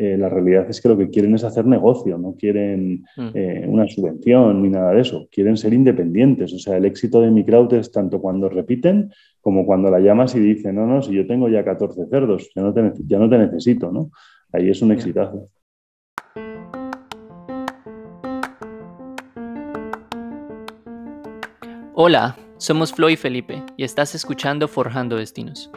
eh, la realidad es que lo que quieren es hacer negocio, no quieren mm. eh, una subvención ni nada de eso, quieren ser independientes. O sea, el éxito de mi crowd es tanto cuando repiten como cuando la llamas y dicen, no, no, si yo tengo ya 14 cerdos, ya no te, ya no te necesito, ¿no? Ahí es un exitazo. Hola, somos Flo y Felipe y estás escuchando Forjando Destinos.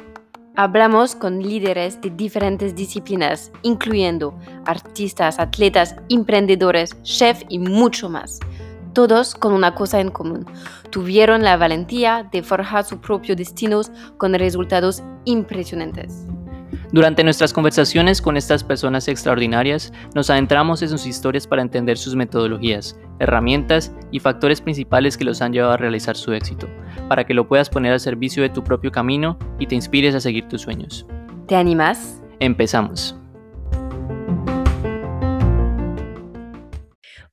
Hablamos con líderes de diferentes disciplinas, incluyendo artistas, atletas, emprendedores, chefs y mucho más. Todos con una cosa en común. Tuvieron la valentía de forjar sus propios destinos con resultados impresionantes. Durante nuestras conversaciones con estas personas extraordinarias, nos adentramos en sus historias para entender sus metodologías, herramientas y factores principales que los han llevado a realizar su éxito, para que lo puedas poner al servicio de tu propio camino y te inspires a seguir tus sueños. ¿Te animas? Empezamos.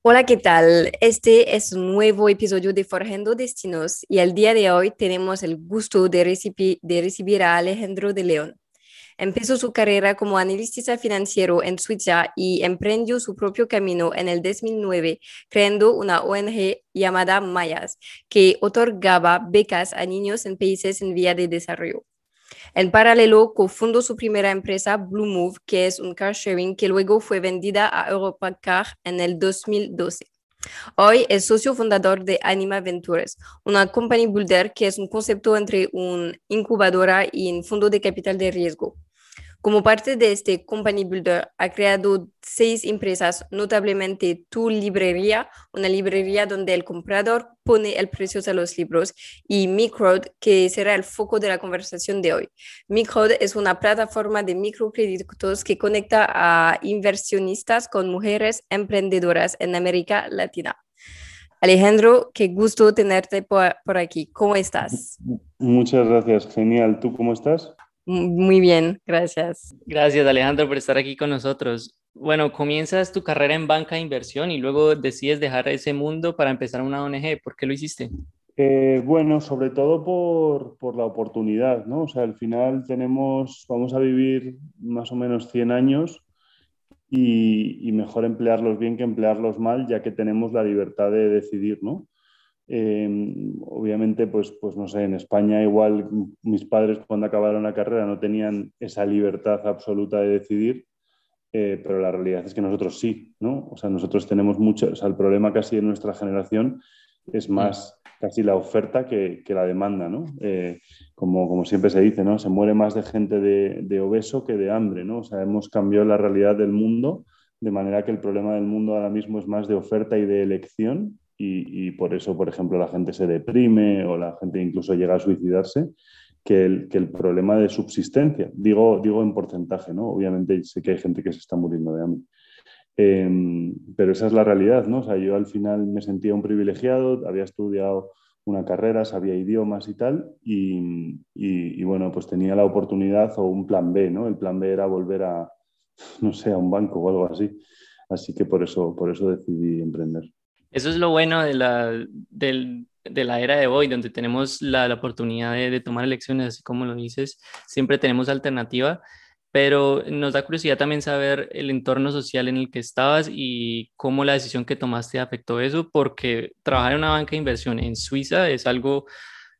Hola, ¿qué tal? Este es un nuevo episodio de Forjando Destinos y el día de hoy tenemos el gusto de, recibir, de recibir a Alejandro de León. Empezó su carrera como analista financiero en Suiza y emprendió su propio camino en el 2009, creando una ONG llamada Mayas, que otorgaba becas a niños en países en vía de desarrollo. En paralelo, cofundó su primera empresa, Blue Move, que es un car sharing que luego fue vendida a Europa Car en el 2012. Hoy es socio fundador de Anima Ventures, una company builder que es un concepto entre una incubadora y un fondo de capital de riesgo. Como parte de este Company Builder, ha creado seis empresas, notablemente Tu Librería, una librería donde el comprador pone el precio de los libros, y Microd, que será el foco de la conversación de hoy. Microd es una plataforma de microcréditos que conecta a inversionistas con mujeres emprendedoras en América Latina. Alejandro, qué gusto tenerte por aquí. ¿Cómo estás? Muchas gracias, genial. ¿Tú cómo estás? Muy bien, gracias. Gracias Alejandro por estar aquí con nosotros. Bueno, comienzas tu carrera en banca de inversión y luego decides dejar ese mundo para empezar una ONG. ¿Por qué lo hiciste? Eh, bueno, sobre todo por, por, la oportunidad, ¿no? O sea, al final tenemos, vamos a vivir más o menos 100 años y, y mejor emplearlos bien que emplearlos mal, ya que tenemos la libertad de decidir, ¿no? Em, obviamente, pues, pues no sé, en España igual mis padres cuando acabaron la carrera no tenían esa libertad absoluta de decidir, eh, pero la realidad es que nosotros sí, ¿no? O sea, nosotros tenemos mucho, o sea, el problema casi de nuestra generación es más casi la oferta que, que la demanda, ¿no? Eh, como, como, siempre se dice, ¿no? Se muere más de gente de, de, obeso que de hambre, ¿no? O sea, hemos cambiado la realidad del mundo de manera que el problema del mundo ahora mismo es más de oferta y de elección y, por eso, por ejemplo, la gente se deprime o la gente incluso llega a suicidarse, que el, que el problema de subsistencia. Digo, digo en porcentaje, ¿no? Obviamente sé que hay gente que se está muriendo de hambre. Em, pero esa es la realidad, ¿no? O sea, yo al final me sentía un privilegiado, había estudiado una carrera, sabía idiomas y tal, y, y, bueno, pues tenía la oportunidad o un plan B, ¿no? El plan B era volver a, no sé, a un banco o algo así. Así que por eso, por eso decidí emprender. Eso es lo bueno de la, de la era de hoy, donde tenemos la, la oportunidad de, de, tomar elecciones, así como lo dices, siempre tenemos alternativa, pero nos da curiosidad también saber el entorno social en el que estabas y cómo la decisión que tomaste afectó eso, porque trabajar en una banca de inversión en Suiza es algo,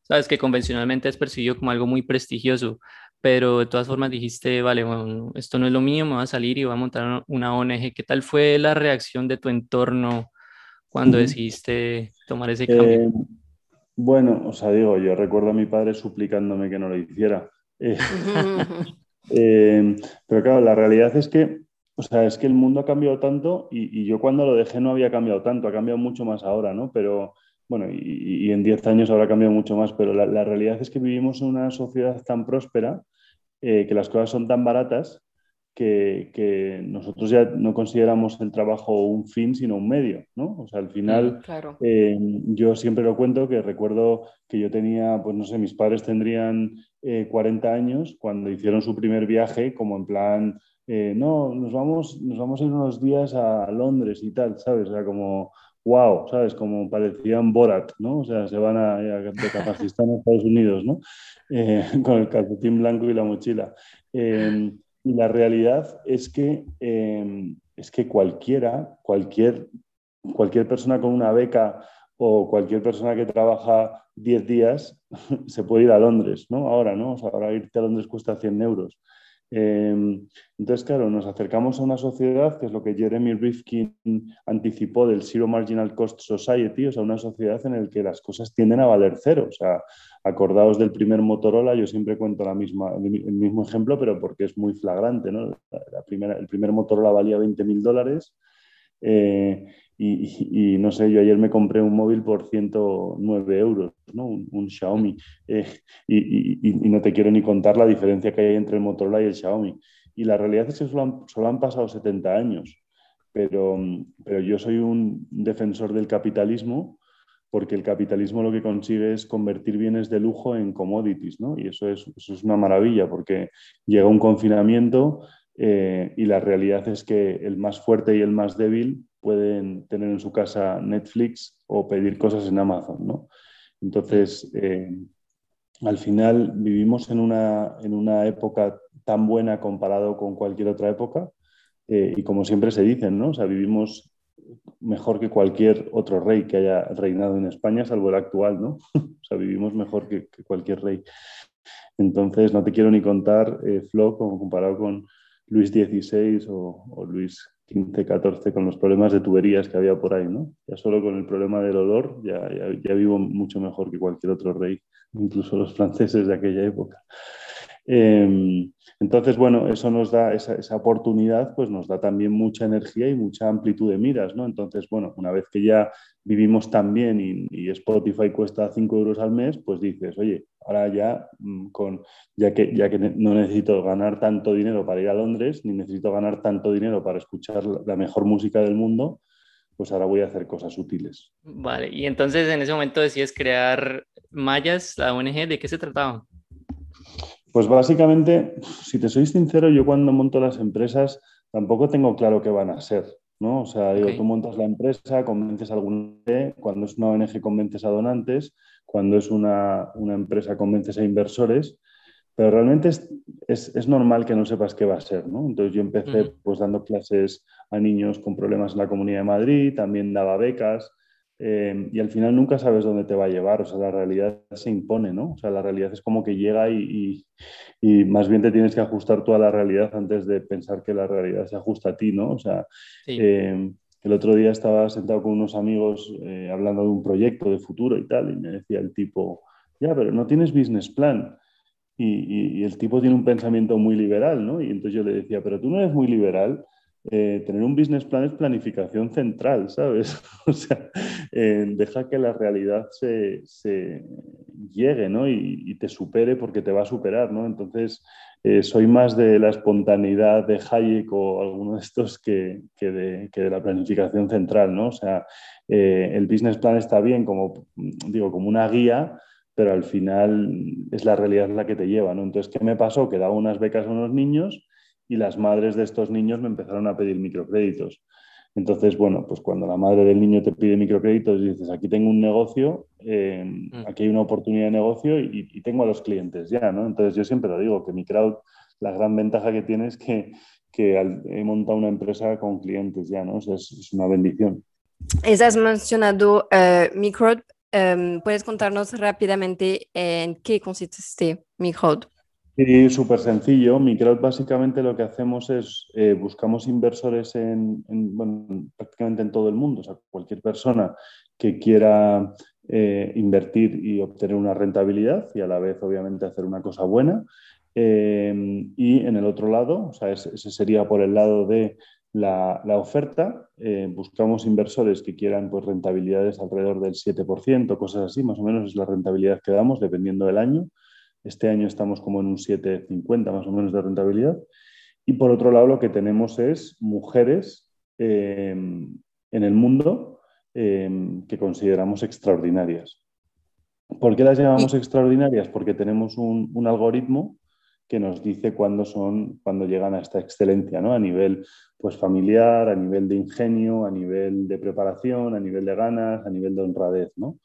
sabes, que convencionalmente es percibido como algo muy prestigioso, pero de todas formas dijiste, vale, bueno, esto no es lo mío, me voy a salir y voy a montar una ONG. ¿Qué tal fue la reacción de tu entorno? Cuando decidiste tomar ese cambio? Eh, bueno, o sea, digo, yo recuerdo a mi padre suplicándome que no lo hiciera. Eh, eh, pero claro, la realidad es que, o sea, es que el mundo ha cambiado tanto y, yo cuando lo dejé no había cambiado tanto, ha cambiado mucho más ahora, ¿no? Pero, bueno, y, en 10 años habrá cambiado mucho más, pero la, la, realidad es que vivimos en una sociedad tan próspera, que las cosas son tan baratas, que, nosotros ya no consideramos el trabajo un fin, sino un medio, ¿no? O sea, al final, mm, eh, yo siempre lo cuento que recuerdo que yo tenía, pues no sé, mis padres tendrían 40 eh, años cuando hicieron su primer viaje, como en plan, eh, no, nos vamos, nos vamos a ir unos días a Londres y tal, ¿sabes? O sea, como, wow, ¿sabes? Como parecían Borat, ¿no? O sea, se van a, de Kazajistán a Estados Unidos, ¿no? con el calcetín blanco y la mochila. Y la realidad es que, em, es que cualquiera, cualquier, cualquier persona con una beca o cualquier persona que trabaja 10 días se puede ir a Londres, ¿no? Ahora, ¿no? ahora irte a Londres cuesta 100 euros. Em, entonces, claro, nos acercamos a una sociedad que es lo que Jeremy Rifkin anticipó del Zero Marginal Cost Society, o sea, una sociedad en la que las cosas tienden a valer cero. O sea, acordaos del primer Motorola, yo siempre cuento la misma, el mismo ejemplo, pero porque es muy flagrante. ¿no? El primer Motorola valía 20 mil dólares. Eh, y, no sé, yo ayer me compré un móvil por 109 euros, ¿no? un, Xiaomi. Eh, y, no te quiero ni contar la diferencia que hay entre el Motorola y el Xiaomi. Y la realidad es que solo han, solo han pasado 70 años. Pero, pero yo soy un defensor del capitalismo porque el capitalismo lo que consigue es convertir bienes de lujo en commodities, ¿no? Y eso es, eso es una maravilla porque llega un confinamiento eh, y la realidad es que el más fuerte y el más débil pueden tener en su casa Netflix o pedir cosas en Amazon, ¿no? Entonces, eh, al final vivimos en una, en una, época tan buena comparado con cualquier otra época eh, y como siempre se dice, ¿no? O sea, vivimos mejor que cualquier otro rey que haya reinado en España, salvo el actual, ¿no? o sea, vivimos mejor que, cualquier rey. Entonces, no te quiero ni contar, eh, Flo, como comparado con Luis XVI o, o Luis 15, 14 con los problemas de tuberías que había por ahí, ¿no? Ya solo con el problema del olor ya, ya, vivo mucho mejor que cualquier otro rey, incluso los franceses de aquella época. Em, entonces, bueno, eso nos da, esa, esa, oportunidad, pues nos da también mucha energía y mucha amplitud de miras, ¿no? Entonces, bueno, una vez que ya vivimos tan bien y, Spotify cuesta 5 euros al mes, pues dices, oye, ahora ya, mm, con, ya, que, ya que no necesito ganar tanto dinero para ir a Londres, ni necesito ganar tanto dinero para escuchar la mejor música del mundo, pues ahora voy a hacer cosas útiles. Vale, y entonces en ese momento decides crear Mayas, la ONG, ¿de qué se trataba? Pues básicamente, si te soy sincero, yo cuando monto las empresas tampoco tengo claro qué van a ser. ¿no? O sea, digo, tú montas la empresa, convences a algún cuando es una ONG convences a donantes, cuando es una, empresa convences a inversores, pero realmente es, es, normal que no sepas qué va a ser, ¿no? Entonces yo empecé pues dando clases a niños con problemas en la Comunidad de Madrid, también daba becas, eh, y al final nunca sabes dónde te va a llevar, o sea, la realidad se impone, ¿no? O sea, la realidad es como que llega y, más bien te tienes que ajustar tú a la realidad antes de pensar que la realidad se ajusta a ti, ¿no? O sea, eh, el otro día estaba sentado con unos amigos eh, hablando de un proyecto de futuro y tal, y me decía el tipo, ya, pero no tienes business plan. Y, el tipo tiene un pensamiento muy liberal, ¿no? Y entonces yo le decía, pero tú no eres muy liberal eh, tener un business plan es planificación central, ¿sabes? o sea, eh, deja que la realidad se, llegue, ¿no? Y, te supere porque te va a superar, ¿no? Entonces, eh, soy más de la espontaneidad de Hayek o alguno de estos que, de, que de, la planificación central, ¿no? O sea, el business plan está bien como, digo, como una guía, pero al final es la realidad la que te lleva, ¿no? Entonces, ¿qué me pasó? Que daba unas becas a unos niños y las madres de estos niños me empezaron a pedir microcréditos. Entonces, bueno, pues cuando la madre del niño te pide microcréditos y dices, aquí tengo un negocio, eh, aquí hay una oportunidad de negocio y, tengo a los clientes ya, ¿no? Entonces yo siempre lo digo, que mi crowd, la gran ventaja que tiene es que, que he montado una empresa con clientes ya, ¿no? O sea, es, una bendición. Has mencionado uh, Microwd. Em, ¿Puedes contarnos rápidamente en qué consiste este Microwd? Sí, súper sencillo. Microwd básicamente lo que hacemos es eh, buscamos inversores en, prácticamente en todo el mundo. O sea, cualquier persona que quiera eh, invertir y obtener una rentabilidad y a la vez obviamente hacer una cosa buena. Eh, y en el otro lado, o sea, ese, sería por el lado de la, oferta. buscamos inversores que quieran pues, rentabilidades alrededor del 7%, cosas así, más o menos es la rentabilidad que damos dependiendo del año. Este año estamos como en un 7,50 más o menos de rentabilidad. Y por otro lado, lo que tenemos es mujeres em, en el mundo em, que consideramos extraordinarias. ¿Por qué las llamamos extraordinarias? Porque tenemos un, algoritmo que nos dice cuándo son, cuando llegan a esta excelencia, ¿no? A nivel pues, familiar, a nivel de ingenio, a nivel de preparación, a nivel de ganas, a nivel de honradez, ¿no?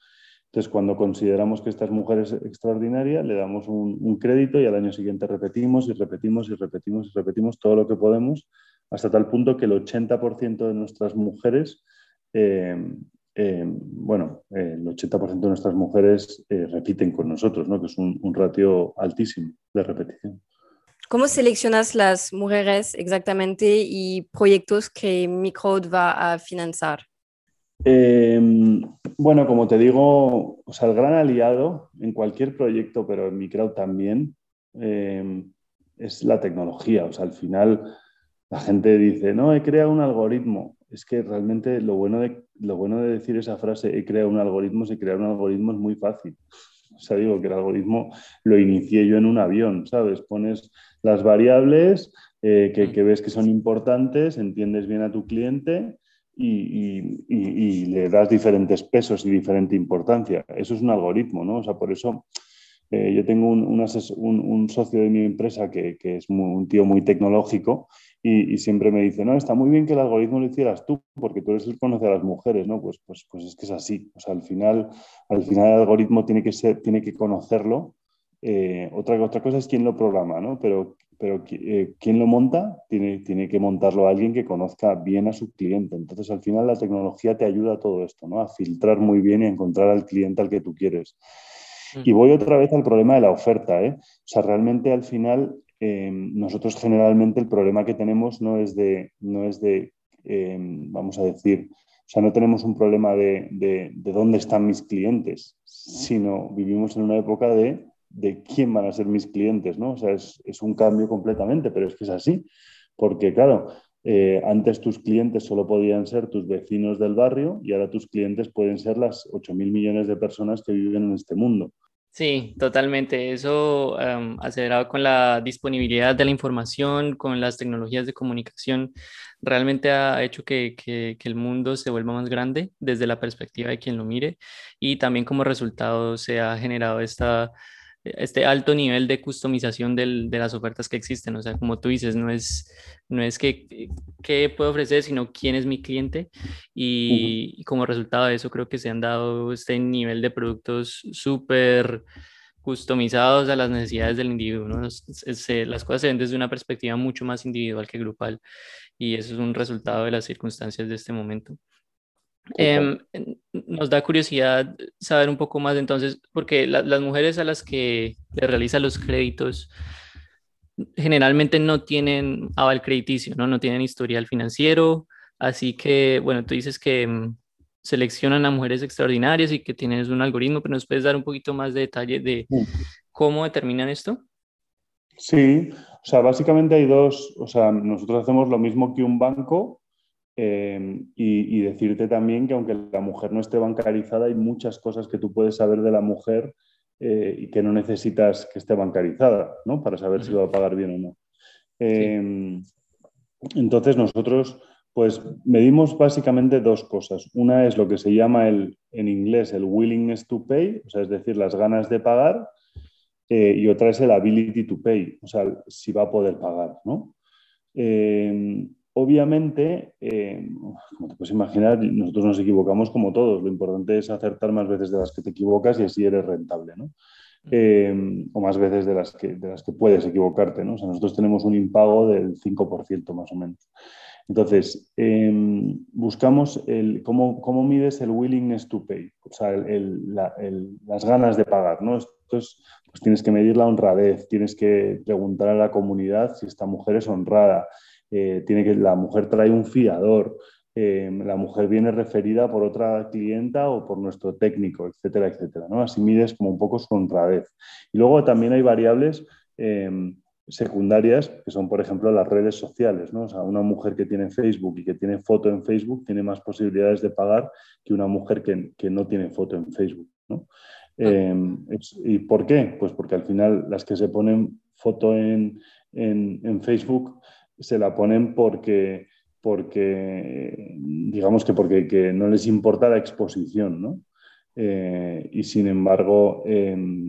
Entonces, cuando consideramos que esta mujer es extraordinaria, le damos un, crédito y al año siguiente repetimos y repetimos y repetimos y repetimos todo lo que podemos, hasta tal punto que el 80% de nuestras mujeres, eh, eh, bueno, el 80% de nuestras mujeres eh, repiten con nosotros, ¿no? que es un, un ratio altísimo de repetición. ¿Cómo seleccionas las mujeres exactamente y proyectos que Microd va a financiar? Em, bueno, como te digo, o sea, el gran aliado en cualquier proyecto, pero en mi crowd también, em, es la tecnología. O sea, al final la gente dice, no, he creado un algoritmo. Es que realmente lo bueno de, lo bueno de decir esa frase, he creado un algoritmo, si crear un algoritmo es muy fácil. O sea, digo que el algoritmo lo inicié yo en un avión, ¿sabes? Pones las variables eh, que, que ves que son importantes, entiendes bien a tu cliente y, le das diferentes pesos y diferente importancia. Eso es un algoritmo, ¿no? O sea, por eso eh, yo tengo un, socio de mi empresa que, es un tío muy tecnológico y, siempre me dice, no, está muy bien que el algoritmo lo hicieras tú, porque tú eres el que conoce a las mujeres, ¿no? Pues, pues, pues es que es así. O sea, al final, al final el algoritmo tiene que, ser, tiene que conocerlo. Eh, otra, otra cosa es quién lo programa, ¿no? Pero pero eh, ¿quién lo monta? Tiene, tiene que montarlo alguien que conozca bien a su cliente. Entonces, al final, la tecnología te ayuda a todo esto, ¿no? A filtrar muy bien y a encontrar al cliente al que tú quieres. Y voy otra vez al problema de la oferta, ¿eh? O sea, realmente al final, em, nosotros generalmente el problema que tenemos no es de, no es de em, vamos a decir, o sea, no tenemos un problema de, de, de dónde están mis clientes, sino vivimos en una época de de quién van a ser mis clientes, ¿no? O sea, es, un cambio completamente, pero es que es así, porque claro, eh, antes tus clientes solo podían ser tus vecinos del barrio y ahora tus clientes pueden ser las 8 mil millones de personas que viven en este mundo. Sí, totalmente. Eso acelerado con la disponibilidad de la información, con las tecnologías de comunicación, realmente ha hecho que, que, el mundo se vuelva más grande desde la perspectiva de quien lo mire y también como resultado se ha generado esta este alto nivel de customización del, de las ofertas que existen. O sea, como tú dices, no es, no es que qué puedo ofrecer, sino quién es mi cliente. Y, como resultado de eso, creo que se han dado este nivel de productos súper customizados a las necesidades del individuo. ¿no? las cosas se ven desde una perspectiva mucho más individual que grupal. Y eso es un resultado de las circunstancias de este momento. Em, nos da curiosidad saber un poco más entonces, porque las mujeres a las que le realizan los créditos generalmente no tienen aval crediticio, ¿no? no tienen historial financiero, así que, bueno, tú dices que em, seleccionan a mujeres extraordinarias y que tienes un algoritmo, pero nos puedes dar un poquito más de detalle de cómo determinan esto. Sí, o sea, básicamente hay dos, o sea, nosotros hacemos lo mismo que un banco, Em, y, decirte también que aunque la mujer no esté bancarizada, hay muchas cosas que tú puedes saber de la mujer eh, y que no necesitas que esté bancarizada, ¿no? Para saber si va a pagar bien o no. Em, entonces nosotros, pues, medimos básicamente dos cosas. Una es lo que se llama el, en inglés el willingness to pay, o sea, es decir, las ganas de pagar, eh, y otra es el ability to pay, o sea, si va a poder pagar, ¿no? Obviamente, eh, como te puedes imaginar, nosotros nos equivocamos como todos. Lo importante es acertar más veces de las que te equivocas y así eres rentable, ¿no? Eh, o más veces de las, que, de las que puedes equivocarte, ¿no? O sea, nosotros tenemos un impago del 5% más o menos. Entonces, em, buscamos el, cómo, cómo, mides el willingness to pay, o sea, las ganas de pagar, ¿no? Entonces, pues tienes que medir la honradez, tienes que preguntar a la comunidad si esta mujer es honrada, eh, tiene que, la mujer trae un fiador, eh, la mujer viene referida por otra clienta o por nuestro técnico, etcétera, etcétera. ¿no? Así mides como un poco su honradez. Y luego también hay variables em, secundarias, que son, por ejemplo, las redes sociales. ¿no? O sea, una mujer que tiene Facebook y que tiene foto en Facebook tiene más posibilidades de pagar que una mujer que, no tiene foto en Facebook. ¿no? Em, ¿Y por qué? Pues porque al final las que se ponen foto en, en Facebook se la ponen porque, porque digamos que porque no les importa la exposición, ¿no? Eh, y sin embargo, em,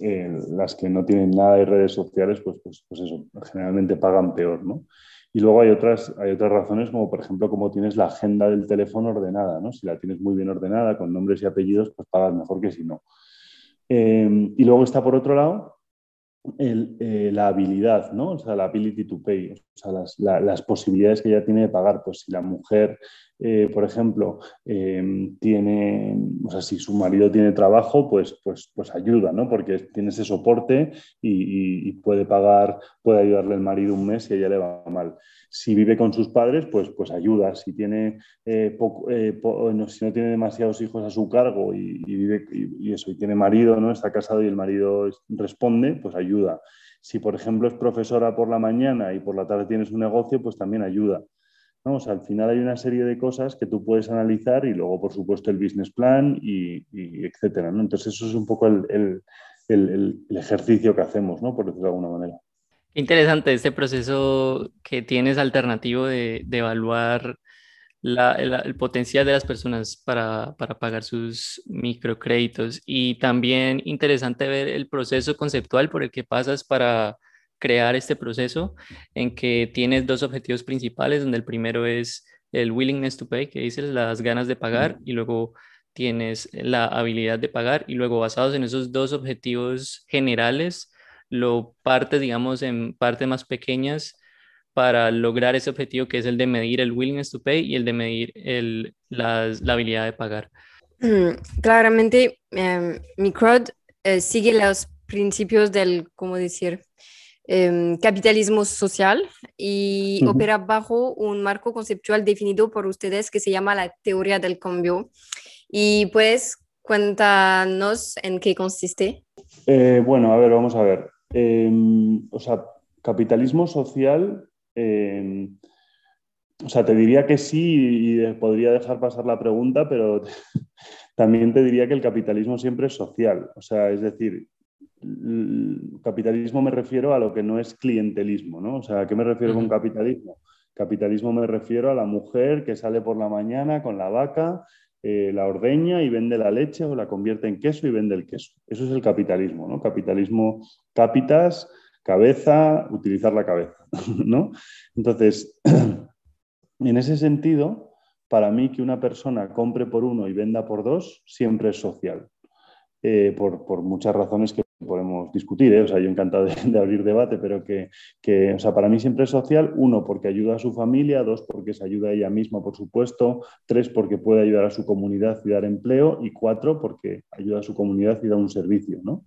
eh, las que no tienen nada de redes sociales, pues, pues, pues, eso, generalmente pagan peor, ¿no? Y luego hay otras, hay otras razones, como por ejemplo, como tienes la agenda del teléfono ordenada, ¿no? Si la tienes muy bien ordenada, con nombres y apellidos, pues pagas mejor que si no. Eh, y luego está por otro lado eh, la habilidad, ¿no? O sea, la ability to pay, o sea, las, posibilidades que ella tiene de pagar. Pues si la mujer, eh, por ejemplo, eh, tiene, o sea, si su marido tiene trabajo, pues, pues, pues ayuda, ¿no? Porque tiene ese soporte y, y, puede pagar, puede ayudarle el marido un mes si a ella le va mal. Si vive con sus padres, pues, pues ayuda. Si, tiene, eh, eh, no, si no tiene demasiados hijos a su cargo y, vive, y, eso, y tiene marido, ¿no? está casado y el marido responde, pues ayuda. Si, por ejemplo, es profesora por la mañana y por la tarde tienes un negocio, pues también ayuda. ¿no? Al final hay una serie de cosas que tú puedes analizar y luego, por supuesto, el business plan y, etcétera. ¿no? Entonces, eso es un poco el ejercicio que hacemos, ¿no? por decirlo de alguna manera. Interesante este proceso que tienes alternativo de, evaluar el, potencial de las personas para, pagar sus microcréditos. Y también interesante ver el proceso conceptual por el que pasas para crear este proceso en que tienes dos objetivos principales, donde el primero es el willingness to pay, que dices las ganas de pagar, y luego tienes la habilidad de pagar, y luego basados en esos dos objetivos generales, lo parte, digamos, en partes más pequeñas para lograr ese objetivo que es el de medir el willingness to pay y el de medir el, la, la, habilidad de pagar. Mm, claramente, em, mi crowd eh, sigue los principios del, ¿cómo decir? Em, capitalismo social y opera bajo un marco conceptual definido por ustedes que se llama la teoría del cambio. Y pues, cuéntanos en qué consiste. Eh, bueno, a ver, vamos a ver. Em, o sea, capitalismo social, em, o sea, te diría que sí y podría dejar pasar la pregunta, pero también te diría que el capitalismo siempre es social. O sea, es decir, capitalismo me refiero a lo que no es clientelismo, ¿no? O sea, ¿a qué me refiero con capitalismo? Capitalismo me refiero a la mujer que sale por la mañana con la vaca eh, la ordeña y vende la leche o la convierte en queso y vende el queso. Eso es el capitalismo, ¿no? Capitalismo, capitas, cabeza, utilizar la cabeza, ¿no? Entonces, en ese sentido, para mí que una persona compre por uno y venda por dos siempre es social, eh, por, muchas razones que podemos discutir, ¿eh? o sea, yo encantado de, abrir debate, pero que, que, o sea, para mí siempre es social, uno, porque ayuda a su familia, dos, porque se ayuda a ella misma, por supuesto, tres, porque puede ayudar a su comunidad y dar empleo, y cuatro, porque ayuda a su comunidad y da un servicio, ¿no?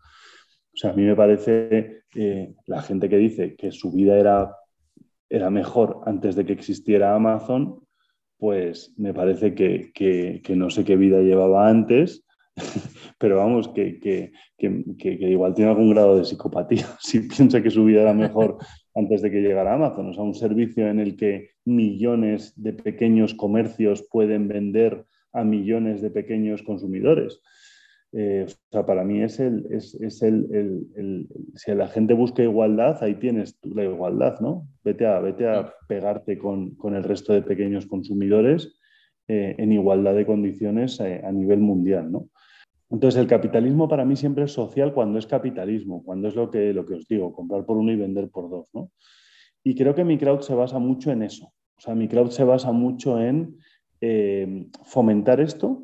O sea, a mí me parece eh, la gente que dice que su vida era, era mejor antes de que existiera Amazon, pues me parece que, que, que no sé qué vida llevaba antes pero vamos, que, que, que, igual tiene algún grado de psicopatía si piensa que su vida era mejor antes de que llegara Amazon. O sea, un servicio en el que millones de pequeños comercios pueden vender a millones de pequeños consumidores. Eh, o sea, para mí es el, es, es el, el, si la gente busca igualdad, ahí tienes tú la igualdad, ¿no? Vete a, vete a pegarte con, con el resto de pequeños consumidores eh, en igualdad de condiciones a, eh, a nivel mundial, ¿no? Entonces, el capitalismo para mí siempre es social cuando es capitalismo, cuando es lo que, lo que os digo, comprar por uno y vender por dos. ¿no? Y creo que mi crowd se basa mucho en eso. O sea, mi crowd se basa mucho en eh, fomentar esto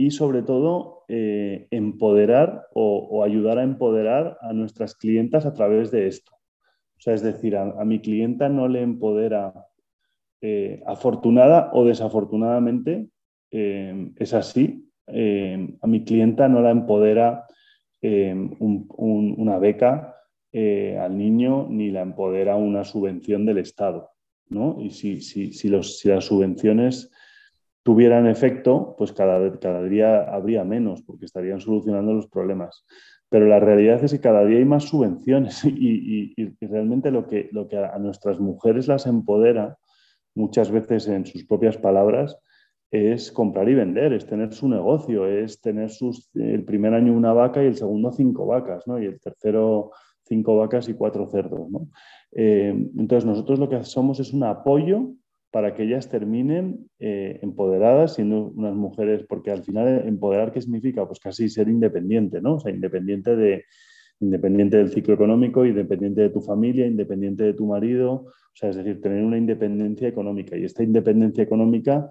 y sobre todo eh, empoderar o, ayudar a empoderar a nuestras clientas a través de esto. O sea, es decir, a, mi clienta no le empodera eh, afortunada o desafortunadamente, es así, eh, a mi clienta no la empodera eh, una beca eh, al niño ni la empodera una subvención del Estado. ¿no? Y si, si, si, los, las subvenciones tuvieran efecto, pues cada, cada día habría menos porque estarían solucionando los problemas. Pero la realidad es que cada día hay más subvenciones y, realmente lo que, lo que a nuestras mujeres las empodera, muchas veces en sus propias palabras, es comprar y vender, es tener su negocio, es tener sus, el primer año una vaca y el segundo cinco vacas, ¿no? Y el tercero cinco vacas y cuatro cerdos, ¿no? Eh, entonces nosotros lo que somos es un apoyo para que ellas terminen eh, empoderadas, siendo unas mujeres, porque al final empoderar, ¿qué significa? Pues casi ser independiente, ¿no? O sea, independiente de, independiente del ciclo económico, independiente de tu familia, independiente de tu marido, o sea, es decir, tener una independencia económica. Y esta independencia económica,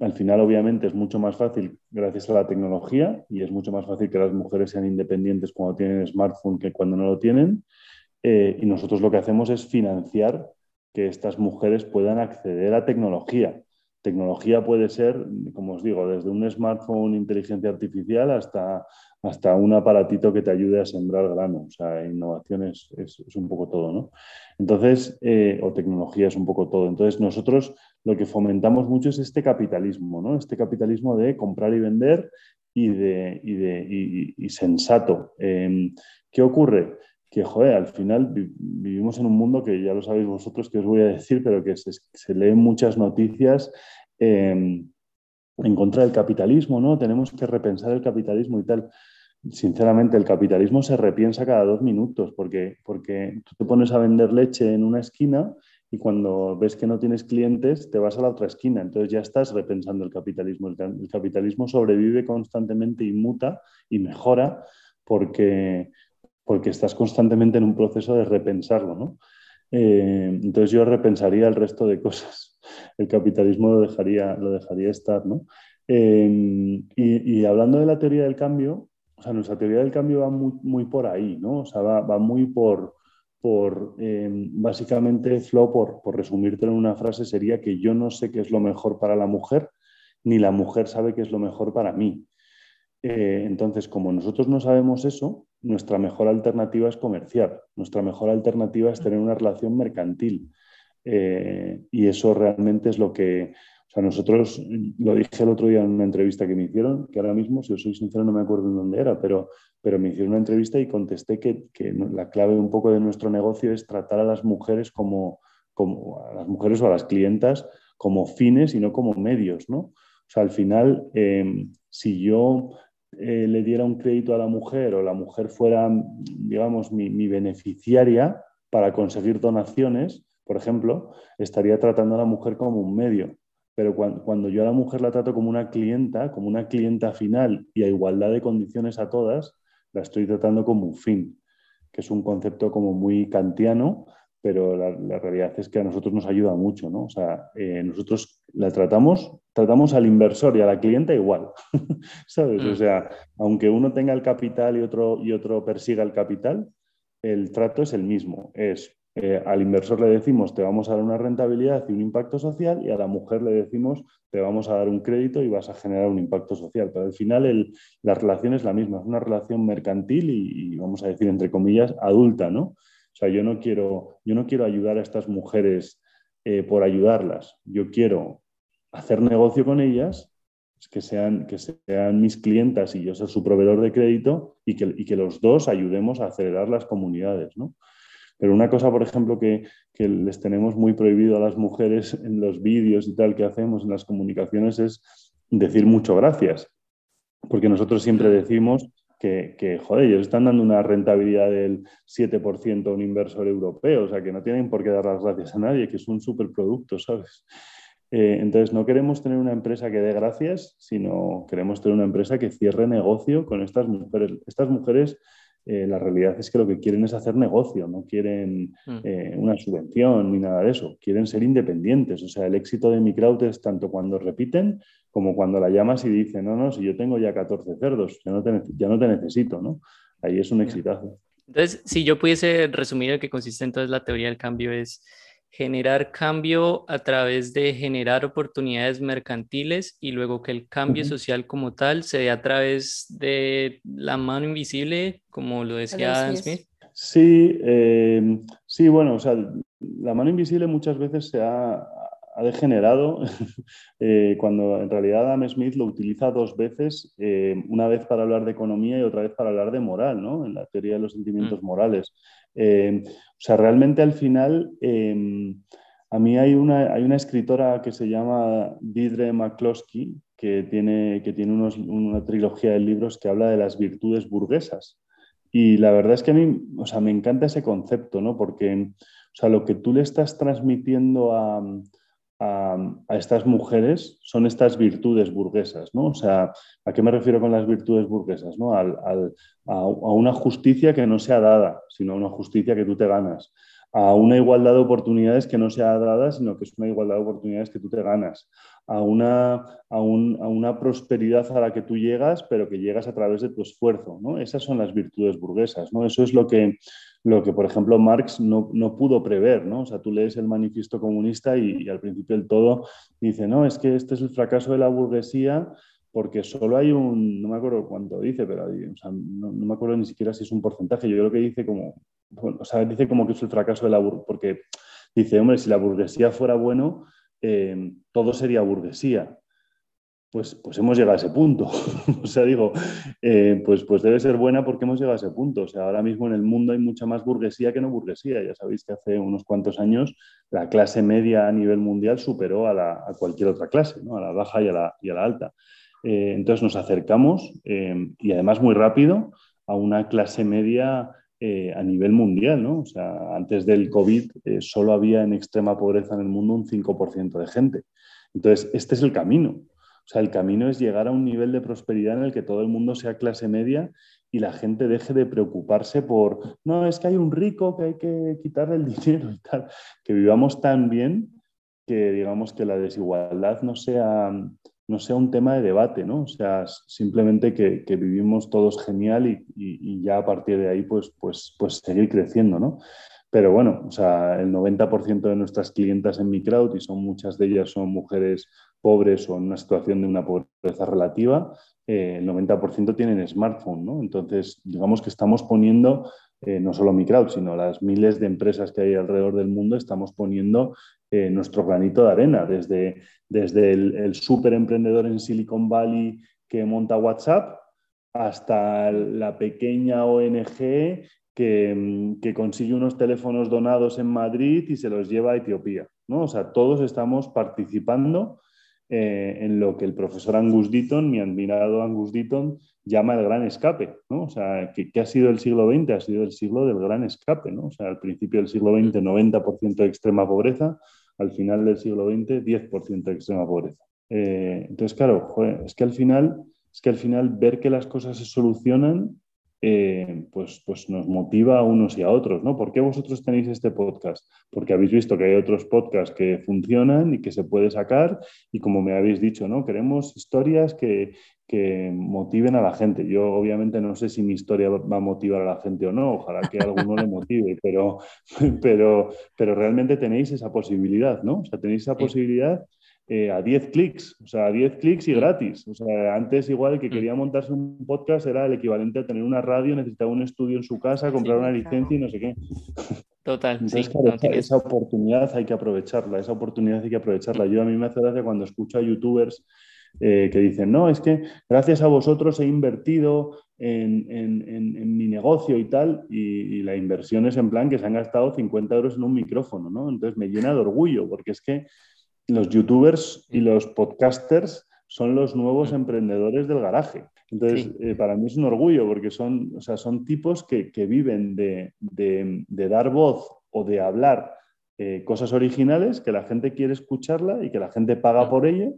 al final, obviamente, es mucho más fácil gracias a la tecnología y es mucho más fácil que las mujeres sean independientes cuando tienen smartphone que cuando no lo tienen. Eh, y nosotros lo que hacemos es financiar que estas mujeres puedan acceder a tecnología. Tecnología puede ser, como os digo, desde un smartphone, inteligencia artificial, hasta, hasta un aparatito que te ayude a sembrar grano. O sea, innovación es, un poco todo, ¿no? Entonces, eh, o tecnología es un poco todo. Entonces, nosotros lo que fomentamos mucho es este capitalismo, ¿no? Este capitalismo de comprar y vender y, de, y, de, y, sensato. Em, ¿Qué ocurre? Que, joder, al final vivimos en un mundo que ya lo sabéis vosotros que os voy a decir, pero que se, se leen muchas noticias em, en contra del capitalismo, ¿no? Tenemos que repensar el capitalismo y tal. Sinceramente, el capitalismo se repiensa cada dos minutos porque, porque tú te pones a vender leche en una esquina y cuando ves que no tienes clientes, te vas a la otra esquina. Entonces ya estás repensando el capitalismo. El, capitalismo sobrevive constantemente y muta y mejora porque, porque estás constantemente en un proceso de repensarlo. ¿no? Eh, entonces yo repensaría el resto de cosas. El capitalismo lo dejaría, lo dejaría estar. ¿no? Eh, y, hablando de la teoría del cambio, o sea, nuestra teoría del cambio va muy, por ahí, ¿no? O sea, va, va muy por por, eh, básicamente, Flo, por, por resumírtelo en una frase, sería que yo no sé qué es lo mejor para la mujer, ni la mujer sabe qué es lo mejor para mí. Entonces, como nosotros no sabemos eso, nuestra mejor alternativa es comerciar, nuestra mejor alternativa es tener una relación mercantil. Eh, y eso realmente es lo que, o sea, nosotros, lo dije el otro día en una entrevista que me hicieron, que ahora mismo, si os soy sincero, no me acuerdo en dónde era, pero pero me hicieron una entrevista y contesté que, la clave un poco de nuestro negocio es tratar a las mujeres como, como, a las mujeres o a las clientas como fines y no como medios, ¿no? O sea, al final, em, si yo eh, le diera un crédito a la mujer o la mujer fuera, digamos, mi, beneficiaria para conseguir donaciones, por ejemplo, estaría tratando a la mujer como un medio. Pero cuando, cuando, yo a la mujer la trato como una clienta, como una clienta final y a igualdad de condiciones a todas, la estoy tratando como un fin, que es un concepto como muy kantiano, pero la, realidad es que a nosotros nos ayuda mucho, ¿no? O sea, eh, nosotros la tratamos, tratamos al inversor y a la clienta igual, ¿sabes? O mm. sea, aunque uno tenga el capital y otro, y otro persiga el capital, el trato es el mismo, es eh, al inversor le decimos te vamos a dar una rentabilidad y un impacto social y a la mujer le decimos te vamos a dar un crédito y vas a generar un impacto social. Pero al final la relación es la misma, es una relación mercantil y, vamos a decir entre comillas adulta, ¿no? O sea, yo no quiero, yo no quiero ayudar a estas mujeres eh, por ayudarlas, yo quiero hacer negocio con ellas que sean, que sean mis clientas y yo ser su proveedor de crédito y que, y que los dos ayudemos a acelerar las comunidades. ¿no? Pero una cosa, por ejemplo, que, les tenemos muy prohibido a las mujeres en los vídeos y tal que hacemos en las comunicaciones es decir mucho gracias. Porque nosotros siempre decimos que, que, joder, ellos están dando una rentabilidad del 7% a un inversor europeo, o sea, que no tienen por qué dar las gracias a nadie, que es un superproducto, ¿sabes? Eh, entonces, no queremos tener una empresa que dé gracias, sino queremos tener una empresa que cierre negocio con estas mujeres. Estas mujeres eh, la realidad es que lo que quieren es hacer negocio, no quieren mm. eh, una subvención ni nada de eso, quieren ser independientes. O sea, el éxito de mi crowd es tanto cuando repiten como cuando la llamas y dicen, no, no, si yo tengo ya 14 cerdos, ya no te, ya no te necesito, ¿no? Ahí es un exitazo. Entonces, si yo pudiese resumir el que consiste entonces la teoría del cambio es generar cambio a través de generar oportunidades mercantiles y luego que el cambio social como tal se dé a través de la mano invisible, como lo decía Adam Smith. Sí, eh, sí, bueno, o sea, la mano invisible muchas veces se ha, degenerado eh, cuando en realidad Adam Smith lo utiliza dos veces, eh, una vez para hablar de economía y otra vez para hablar de moral, ¿no? En la teoría de los sentimientos mm. morales. Eh, o sea, realmente al final, em, a mí hay una, hay una escritora que se llama Didre McCloskey, que tiene, que tiene una trilogía de libros que habla de las virtudes burguesas. Y la verdad es que a mí, o sea, me encanta ese concepto, ¿no? Porque, o sea, lo que tú le estás transmitiendo a, a, estas mujeres son estas virtudes burguesas, ¿no? O sea, ¿a qué me refiero con las virtudes burguesas? ¿no? a, una justicia que no sea dada, sino a una justicia que tú te ganas, a una igualdad de oportunidades que no sea dada, sino que es una igualdad de oportunidades que tú te ganas, a una, a, una prosperidad a la que tú llegas, pero que llegas a través de tu esfuerzo. ¿no? Esas son las virtudes burguesas. ¿no? Eso es lo que, lo que, por ejemplo, Marx no, pudo prever. ¿no? O sea, tú lees el manifiesto comunista y, al principio del todo dice, no, es que este es el fracaso de la burguesía porque solo hay un, no me acuerdo cuánto dice, pero no, me acuerdo ni siquiera si es un porcentaje, yo creo que dice como, o sea, dice como que es el fracaso de la burguesía, porque dice, hombre, si la burguesía fuera bueno, eh, todo sería burguesía. Pues, pues hemos llegado a ese punto. o sea, digo, eh, pues, pues debe ser buena porque hemos llegado a ese punto. O sea, ahora mismo en el mundo hay mucha más burguesía que no burguesía. Ya sabéis que hace unos cuantos años la clase media a nivel mundial superó a, cualquier otra clase, ¿no? a la baja y a la, y a la alta. Eh, entonces nos acercamos y además muy rápido a una clase media a nivel mundial, ¿no? O sea, antes del COVID solo había en extrema pobreza en el mundo un 5% de gente. Entonces, este es el camino. O sea, el camino es llegar a un nivel de prosperidad en el que todo el mundo sea clase media y la gente deje de preocuparse por, no, es que hay un rico que hay que quitarle el dinero y tal, que vivamos tan bien que digamos que la desigualdad no sea, no sea un tema de debate, ¿no? O sea, simplemente que, vivimos todos genial y, ya a partir de ahí pues, pues, pues seguir creciendo, ¿no? Pero bueno, o sea, el 90% de nuestras clientas en mi y son muchas de ellas son mujeres pobres o en una situación de una pobreza relativa, eh, el 90% tienen smartphone, ¿no? Entonces, digamos que estamos poniendo, eh, no solo mi crowd, sino las miles de empresas que hay alrededor del mundo, estamos poniendo eh, nuestro granito de arena, desde, desde el, el super emprendedor en Silicon Valley que monta WhatsApp hasta la pequeña ONG Mm, que, consigue unos teléfonos donados en Madrid y se los lleva a Etiopía. ¿no? O sea, todos estamos participando eh, en lo que el profesor Angus Deaton, mi admirado Angus Deaton, llama el gran escape. ¿no? O sea, ¿qué, ha sido el siglo XX? Ha sido el siglo del gran escape. ¿no? O sea, al principio del siglo XX, 90% de extrema pobreza, al final del siglo XX, 10% de extrema pobreza. Eh, entonces, claro, es que al final, es que al final ver que las cosas se solucionan eh, pues, pues nos motiva a unos y a otros, ¿no? ¿Por qué vosotros tenéis este podcast? Porque habéis visto que hay otros podcasts que funcionan y que se puede sacar y como me habéis dicho, ¿no? Queremos historias que, motiven a la gente. Yo obviamente no sé si mi historia va a motivar a la gente o no, ojalá que alguno le motive, pero, pero, pero realmente tenéis esa posibilidad, ¿no? O sea, tenéis esa posibilidad eh, a 10 clics, o sea, a 10 clics y gratis. O sea, antes igual el que mm. quería montarse un podcast era el equivalente a tener una radio, necesitaba un estudio en su casa, comprar una licencia y no sé qué. Total. Entonces, claro, esa, oportunidad hay que aprovecharla, esa oportunidad hay que aprovecharla. Yo a mí me hace gracia cuando escucho a youtubers eh, que dicen, no, es que gracias a vosotros he invertido en, en, mi negocio y tal, y, y, la inversión es en plan que se han gastado 50 euros en un micrófono, ¿no? Entonces me llena de orgullo, porque es que los youtubers y los podcasters son los nuevos emprendedores del garaje. Entonces, eh, para mí es un orgullo porque son, o sea, son tipos que, viven de, dar voz o de hablar eh, cosas originales que la gente quiere escucharla y que la gente paga por ello.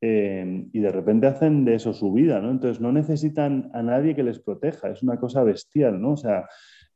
Eh, y de repente hacen de eso su vida, ¿no? Entonces no necesitan a nadie que les proteja, es una cosa bestial, ¿no? O sea,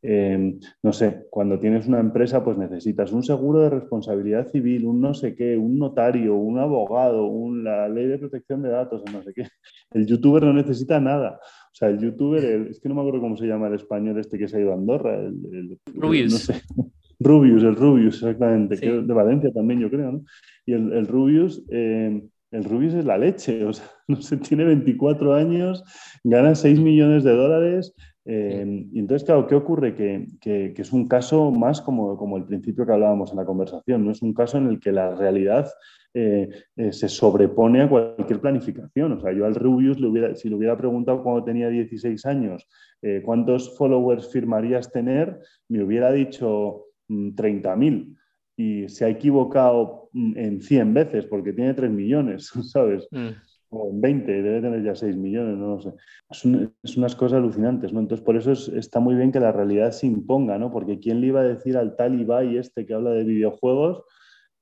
Em, no sé, cuando tienes una empresa, pues necesitas un seguro de responsabilidad civil, un no sé qué, un notario, un abogado, un, la ley de protección de datos, no sé qué. El youtuber no necesita nada. O sea, el youtuber, es que no me acuerdo cómo se llama el español este que se ha ido a Andorra. El, Rubius. Rubius, el Rubius, exactamente, de Valencia también, yo creo, ¿no? Y el, Rubius. Em, el Rubius es la leche, o sea, no sé, tiene 24 años, gana 6 millones de dólares, eh, y entonces, claro, ¿qué ocurre? Que, es un caso más como, como, el principio que hablábamos en la conversación, no es un caso en el que la realidad eh, eh, se sobrepone a cualquier planificación. O sea, yo al Rubius, le hubiera, si le hubiera preguntado cuando tenía 16 años cuántos followers firmarías tener, me hubiera dicho 30.000 mm, y se ha equivocado mm, en 100 veces porque tiene 3 millones, ¿sabes? Mm o en 20, debe tener ya 6 millones, no lo sé. Es, unas cosas alucinantes, ¿no? Entonces, por eso está muy bien que la realidad se imponga, ¿no? Porque ¿quién le iba a decir al tal Ibai este que habla de videojuegos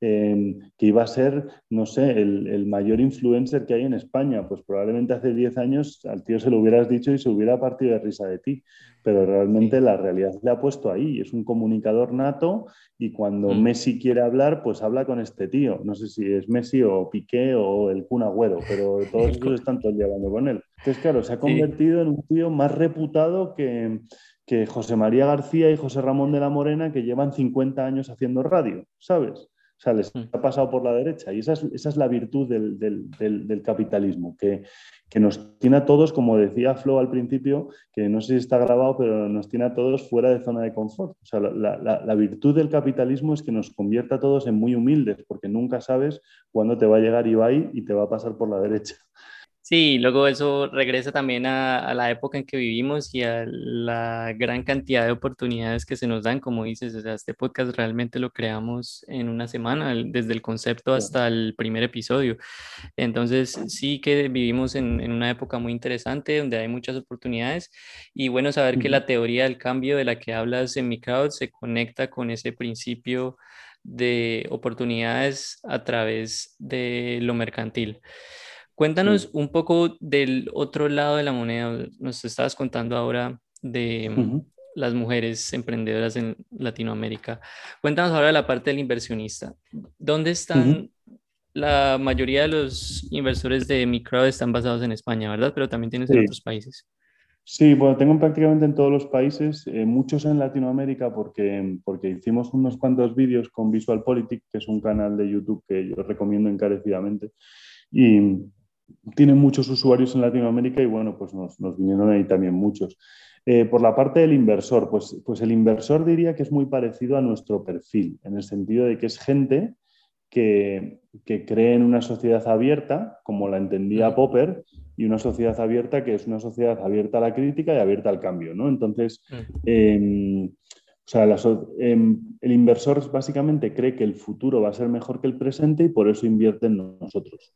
em, que iba a ser, no sé, el, mayor influencer que hay en España. Pues probablemente hace 10 años al tío se lo hubieras dicho y se hubiera partido de risa de ti. Pero realmente la realidad le ha puesto ahí. Es un comunicador nato y cuando mm. Messi quiere hablar, pues habla con este tío. No sé si es Messi o Piqué o el Kun Agüero, pero todos ellos están todos llevando con él. Entonces, claro, se ha convertido en un tío más reputado que que José María García y José Ramón de la Morena, que llevan 50 años haciendo radio, ¿sabes? O sea, les mm. ha pasado por la derecha. Y esa es, la virtud del, capitalismo, que, nos tiene a todos, como decía Flo al principio, que no sé si está grabado, pero nos tiene a todos fuera de zona de confort. O sea, la, virtud del capitalismo es que nos convierta a todos en muy humildes, porque nunca sabes cuándo te va a llegar Ibai y te va a pasar por la derecha. Sí, luego eso regresa también a, la época en que vivimos y a la gran cantidad de oportunidades que se nos dan, como dices, o sea, este podcast realmente lo creamos en una semana, desde el concepto hasta el primer episodio. Entonces, sí que vivimos en, una época muy interesante donde hay muchas oportunidades y bueno saber que la teoría del cambio de la que hablas en mi crowd se conecta con ese principio de oportunidades a través de lo mercantil. Cuéntanos un poco del otro lado de la moneda. Nos estabas contando ahora de mm, las mujeres emprendedoras en Latinoamérica. Cuéntanos ahora la parte del inversionista. ¿Dónde están? La mayoría de los inversores de micro están basados en España, ¿verdad? Pero también tienes en otros países. Sí, bueno, tengo prácticamente en todos los países, eh, muchos en Latinoamérica porque, porque hicimos unos cuantos vídeos con Visual Politic, que es un canal de YouTube que yo recomiendo encarecidamente. Y, tiene muchos usuarios en Latinoamérica y bueno, pues nos, vinieron ahí también muchos. Eh, por la parte del inversor, pues, pues el inversor diría que es muy parecido a nuestro perfil, en el sentido de que es gente que, cree en una sociedad abierta, como la entendía Popper, y una sociedad abierta que es una sociedad abierta a la crítica y abierta al cambio. ¿no? Entonces, em, o sea, em, el inversor básicamente cree que el futuro va a ser mejor que el presente y por eso invierte en nosotros.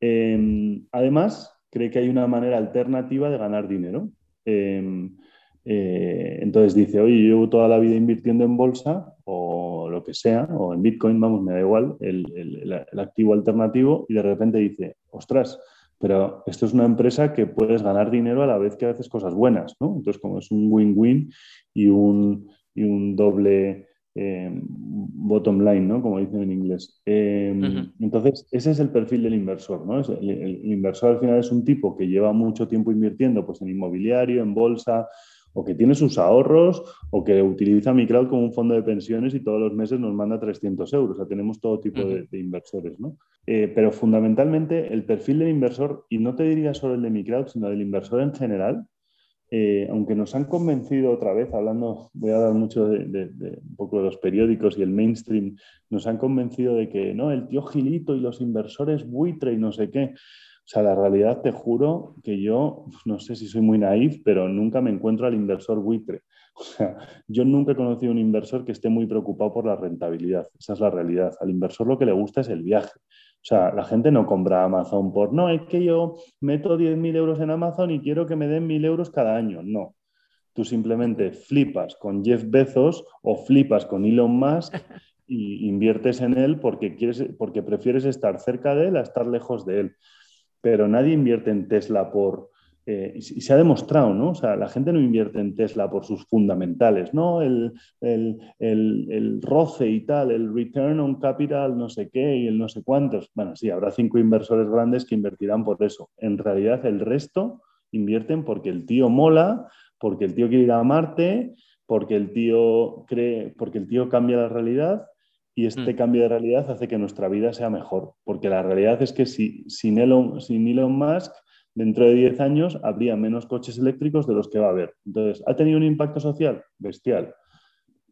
Em, además, cree que hay una manera alternativa de ganar dinero. Em, eh, entonces dice, oye, yo llevo toda la vida invirtiendo en bolsa o lo que sea, o en Bitcoin, vamos, me da igual, el, activo alternativo, y de repente dice, ostras, pero esto es una empresa que puedes ganar dinero a la vez que haces cosas buenas, ¿no? Entonces, como es un win-win y un, y un doble eh, bottom line, ¿no? Como dicen en inglés. Em, entonces, ese es el perfil del inversor, ¿no? el, inversor al final es un tipo que lleva mucho tiempo invirtiendo pues, en inmobiliario, en bolsa, o que tiene sus ahorros, o que utiliza mi crowd como un fondo de pensiones y todos los meses nos manda 300 euros. O sea, tenemos todo tipo de, inversores, ¿no? Eh, pero fundamentalmente el perfil del inversor, y no te diría solo el de mi crowd, sino del inversor en general, eh, aunque nos han convencido otra vez, hablando, voy a dar mucho de, un poco de los periódicos y el mainstream, nos han convencido de que no, el tío Gilito y los inversores buitre y no sé qué. O sea, la realidad te juro que yo, no sé si soy muy naif, pero nunca me encuentro al inversor buitre. O sea, yo nunca he conocido un inversor que esté muy preocupado por la rentabilidad. Esa es la realidad. Al inversor lo que le gusta es el viaje. O sea, la gente no compra Amazon por, no, es que yo meto 10.000 euros en Amazon y quiero que me den 1.000 euros cada año. No. Tú simplemente flipas con Jeff Bezos o flipas con Elon Musk y inviertes en él porque, quieres, porque prefieres estar cerca de él a estar lejos de él. Pero nadie invierte en Tesla por, eh, y, se ha demostrado, ¿no? O sea, la gente no invierte en Tesla por sus fundamentales, ¿no? El, el, roce y tal, el return on capital, no sé qué y el no sé cuántos. Bueno, sí, habrá cinco inversores grandes que invertirán por eso. En realidad, el resto invierten porque el tío mola, porque el tío quiere ir a Marte, porque el tío cree, porque el tío cambia la realidad y este mm. cambio de realidad hace que nuestra vida sea mejor. Porque la realidad es que si, sin, Elon, sin Elon Musk dentro de 10 años habría menos coches eléctricos de los que va a haber. Entonces, ¿ha tenido un impacto social? Bestial.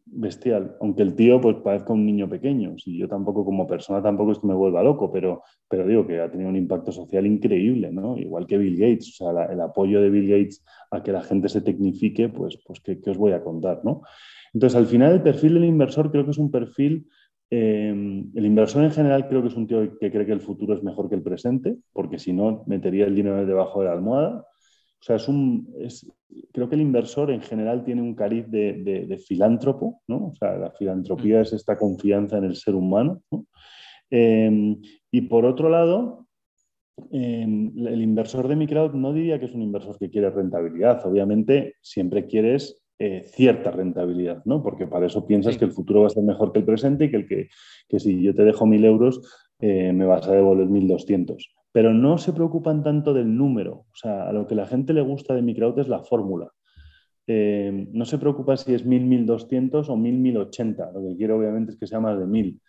Bestial. Aunque el tío pues parezca un niño pequeño. Si yo tampoco como persona tampoco es que me vuelva loco, pero, pero digo que ha tenido un impacto social increíble, ¿no? Igual que Bill Gates. O sea, el apoyo de Bill Gates a que la gente se tecnifique, pues, pues ¿qué, ¿qué, os voy a contar, no? Entonces, al final el perfil del inversor creo que es un perfil Em, el inversor en general creo que es un tío que cree que el futuro es mejor que el presente, porque si no, metería el dinero debajo de la almohada. o sea, es un, creo que el inversor en general tiene un cariz de, filántropo, ¿no? O sea, la filantropía mm. es esta confianza en el ser humano, em, y por otro lado, em, el inversor de mi crowd no diría que es un inversor que quiere rentabilidad. Obviamente, siempre quieres eh, cierta rentabilidad, ¿no? Porque para eso piensas que el futuro va a ser mejor que el presente y que, el que, si yo te dejo mil euros, eh, me vas a devolver 1.200 pero no se preocupan tanto del número. O sea, a lo que la gente le gusta de Microut es la fórmula. Eh, no se preocupa si es 1000, 1200 o 1000, 1080. Lo que quiero obviamente es que sea más de 1000.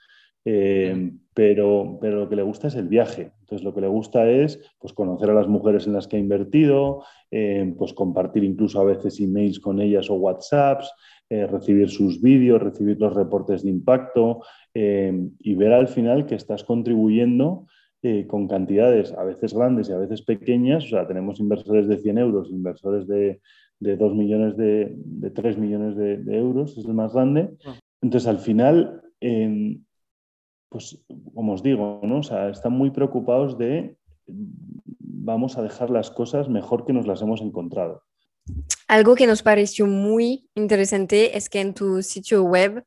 Eh, pero, pero lo que le gusta es el viaje. Entonces, lo que le gusta es pues, conocer a las mujeres en las que ha invertido, eh, pues compartir incluso a veces emails con ellas o WhatsApps, recibir sus vídeos, recibir los reportes de impacto y ver al final que estás contribuyendo eh, con cantidades a veces grandes y a veces pequeñas. O sea, tenemos inversores de 100 euros, inversores de, de 2 millones, de, de 3 millones de, euros, es el más grande. Entonces, al final, pues, como os digo, ¿no? o sea, están muy preocupados de vamos a dejar las cosas mejor que nos las hemos encontrado. Algo que nos pareció muy interesante es que en tu sitio web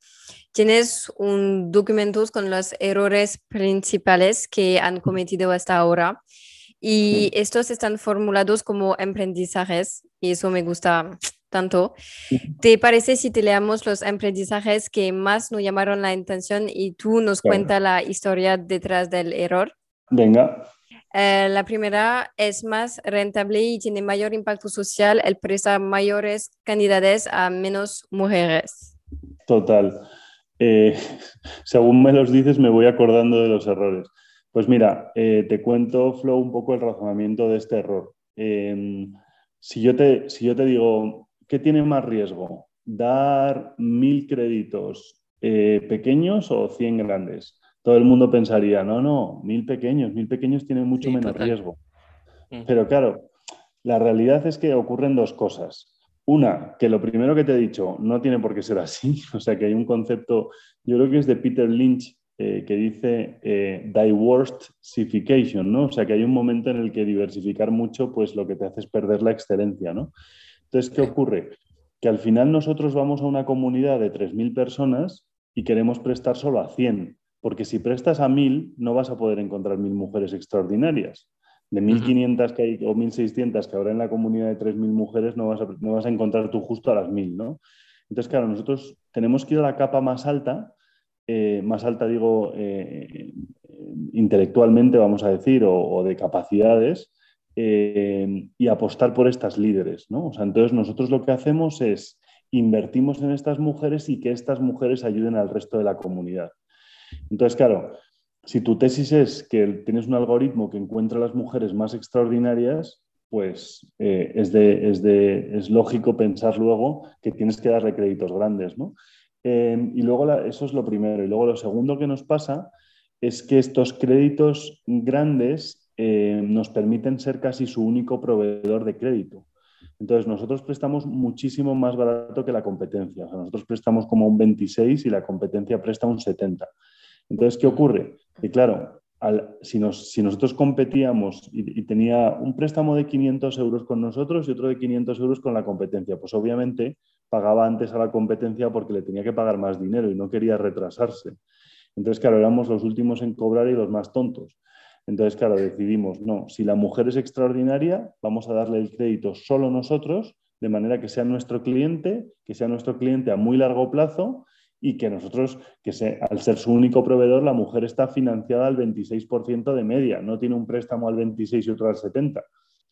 tienes un documento con los errores principales que han cometido hasta ahora y estos están formulados como aprendizajes y eso me gusta tanto. ¿Te parece si te leamos los aprendizajes que más nos llamaron la atención y tú nos cuentas la historia detrás del error? Venga. Eh, la primera es más rentable y tiene mayor impacto social el prestar mayores cantidades a menos mujeres. Total. Eh, según me los dices, me voy acordando de los errores. Pues mira, eh, te cuento, Flo, un poco el razonamiento de este error. Em, si, yo te, si yo te digo, ¿qué tiene más riesgo? ¿Dar mil créditos pequeños o cien grandes? todo el mundo pensaría, no, no, mil pequeños, mil pequeños tienen mucho menos riesgo. Mm. Pero claro, la realidad es que ocurren dos cosas. Una, que lo primero que te he dicho no tiene por qué ser así, o sea que hay un concepto, yo creo que es de Peter Lynch, eh, que dice eh, diversification, ¿no? O sea que hay un momento en el que diversificar mucho, pues lo que te hace es perder la excelencia, ¿no? Entonces, ¿qué ocurre? Que al final nosotros vamos a una comunidad de 3.000 personas y queremos prestar solo a 100 porque si prestas a mil, no vas a poder encontrar mil mujeres extraordinarias. De 1.500 que hay, o 1.600 que habrá en la comunidad de 3.000 mujeres, no vas, a, no vas a encontrar tú justo a las 1.000, ¿no? Entonces, claro, nosotros tenemos que ir a la capa más alta, eh, más alta digo eh, intelectualmente, vamos a decir, o, de capacidades, eh, y apostar por estas líderes, ¿no? O sea, entonces nosotros lo que hacemos es invertimos en estas mujeres y que estas mujeres ayuden al resto de la comunidad. Entonces, claro, si tu tesis es que tienes un algoritmo que encuentra a las mujeres más extraordinarias, pues eh, es, lógico pensar luego que tienes que darle créditos grandes, ¿no? Eh, y luego eso es lo primero. Y luego lo segundo que nos pasa es que estos créditos grandes eh, nos permiten ser casi su único proveedor de crédito. Entonces, nosotros prestamos muchísimo más barato que la competencia. nosotros prestamos como un 26 y la competencia presta un 70. Entonces, ¿qué ocurre? Que claro, si, nosotros competíamos y, tenía un préstamo de 500 euros con nosotros y otro de 500 euros con la competencia, pues obviamente pagaba antes a la competencia porque le tenía que pagar más dinero y no quería retrasarse. Entonces, claro, éramos los últimos en cobrar y los más tontos. Entonces, claro, decidimos, no, si la mujer es extraordinaria, vamos a darle el crédito solo nosotros, de manera que sea nuestro cliente, que sea nuestro cliente a muy largo plazo y que nosotros, que al ser su único proveedor, la mujer está financiada al 26% de media, no tiene un préstamo al 26 y otro al 70.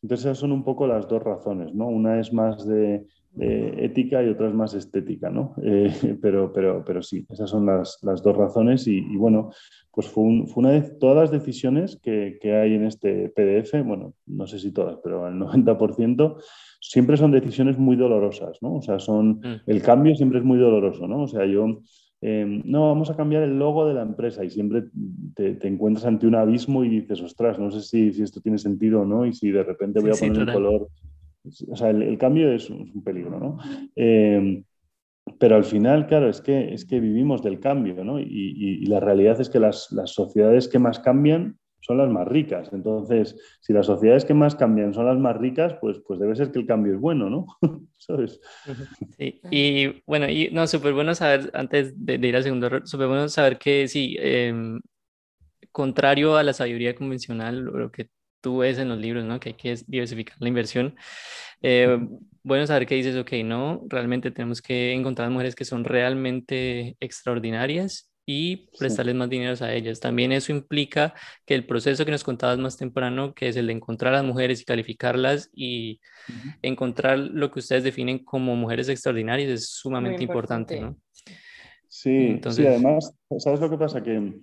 Entonces esas son un poco las dos razones, ¿no? Una es más de, ética y otra es más estética, ¿no? Eh, pero, pero, pero sí, esas son las, dos razones y, bueno, pues fue, una de todas las decisiones que, que, hay en este PDF, bueno, no sé si todas, pero el 90%, siempre son decisiones muy dolorosas, ¿no? O sea, son, mm. el cambio siempre es muy doloroso, ¿no? O sea, yo, em, no, vamos a cambiar el logo de la empresa y siempre te, encuentras ante un abismo y dices, ostras, no sé si, si, esto tiene sentido o no y si de repente voy a poner un color. O sea, el, cambio es un, peligro, ¿no? Em, pero al final, claro, es que, es que vivimos del cambio, ¿no? Y, la realidad es que las, las sociedades que más cambian son las más ricas. Entonces, si las sociedades que más cambian son las más ricas, pues, pues debe ser que el cambio es bueno, ¿no? ¿Sabes? Sí, y bueno, y no, súper bueno saber, antes de, ir al segundo súper bueno saber que sí, em, contrario a la sabiduría convencional, lo que tú ves en los libros, ¿no? Que hay que diversificar la inversión. Eh, bueno saber que dices, ok, no, realmente tenemos que encontrar mujeres que son realmente extraordinarias y prestarles más dinero a ellas. También eso implica que el proceso que nos contabas más temprano, que es el de encontrar a las mujeres y calificarlas y encontrar lo que ustedes definen como mujeres extraordinarias, es sumamente importante. ¿no? Sí, Entonces... sí, además, ¿sabes lo que pasa? Que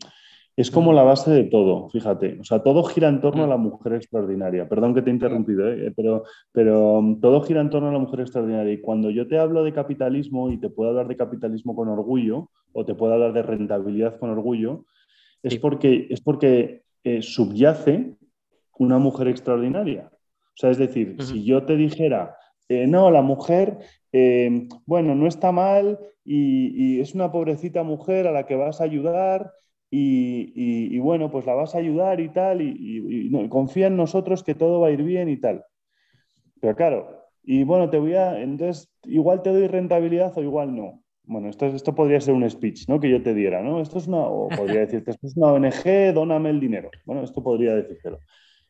es como la base de todo, fíjate. O sea, todo gira en torno a la mujer extraordinaria. Perdón que te he interrumpido, ¿eh? pero, pero um, todo gira en torno a la mujer extraordinaria. Y cuando yo te hablo de capitalismo y te puedo hablar de capitalismo con orgullo, o te puedo hablar de rentabilidad con orgullo, es porque, es porque eh, subyace una mujer extraordinaria. O sea, es decir, si yo te dijera, eh, no, la mujer, bueno, no está mal y, y es una pobrecita mujer a la que vas a ayudar y, bueno, pues la vas a ayudar y tal, y, confía en nosotros que todo va a ir bien y tal. Pero claro, y bueno, te voy a, entonces, igual te doy rentabilidad o igual no. Bueno, esto, esto podría ser un speech, ¿no? Que yo te diera, ¿no? Esto es una, o podría decirte, esto es una ONG, dóname el dinero. Bueno, esto podría decírtelo.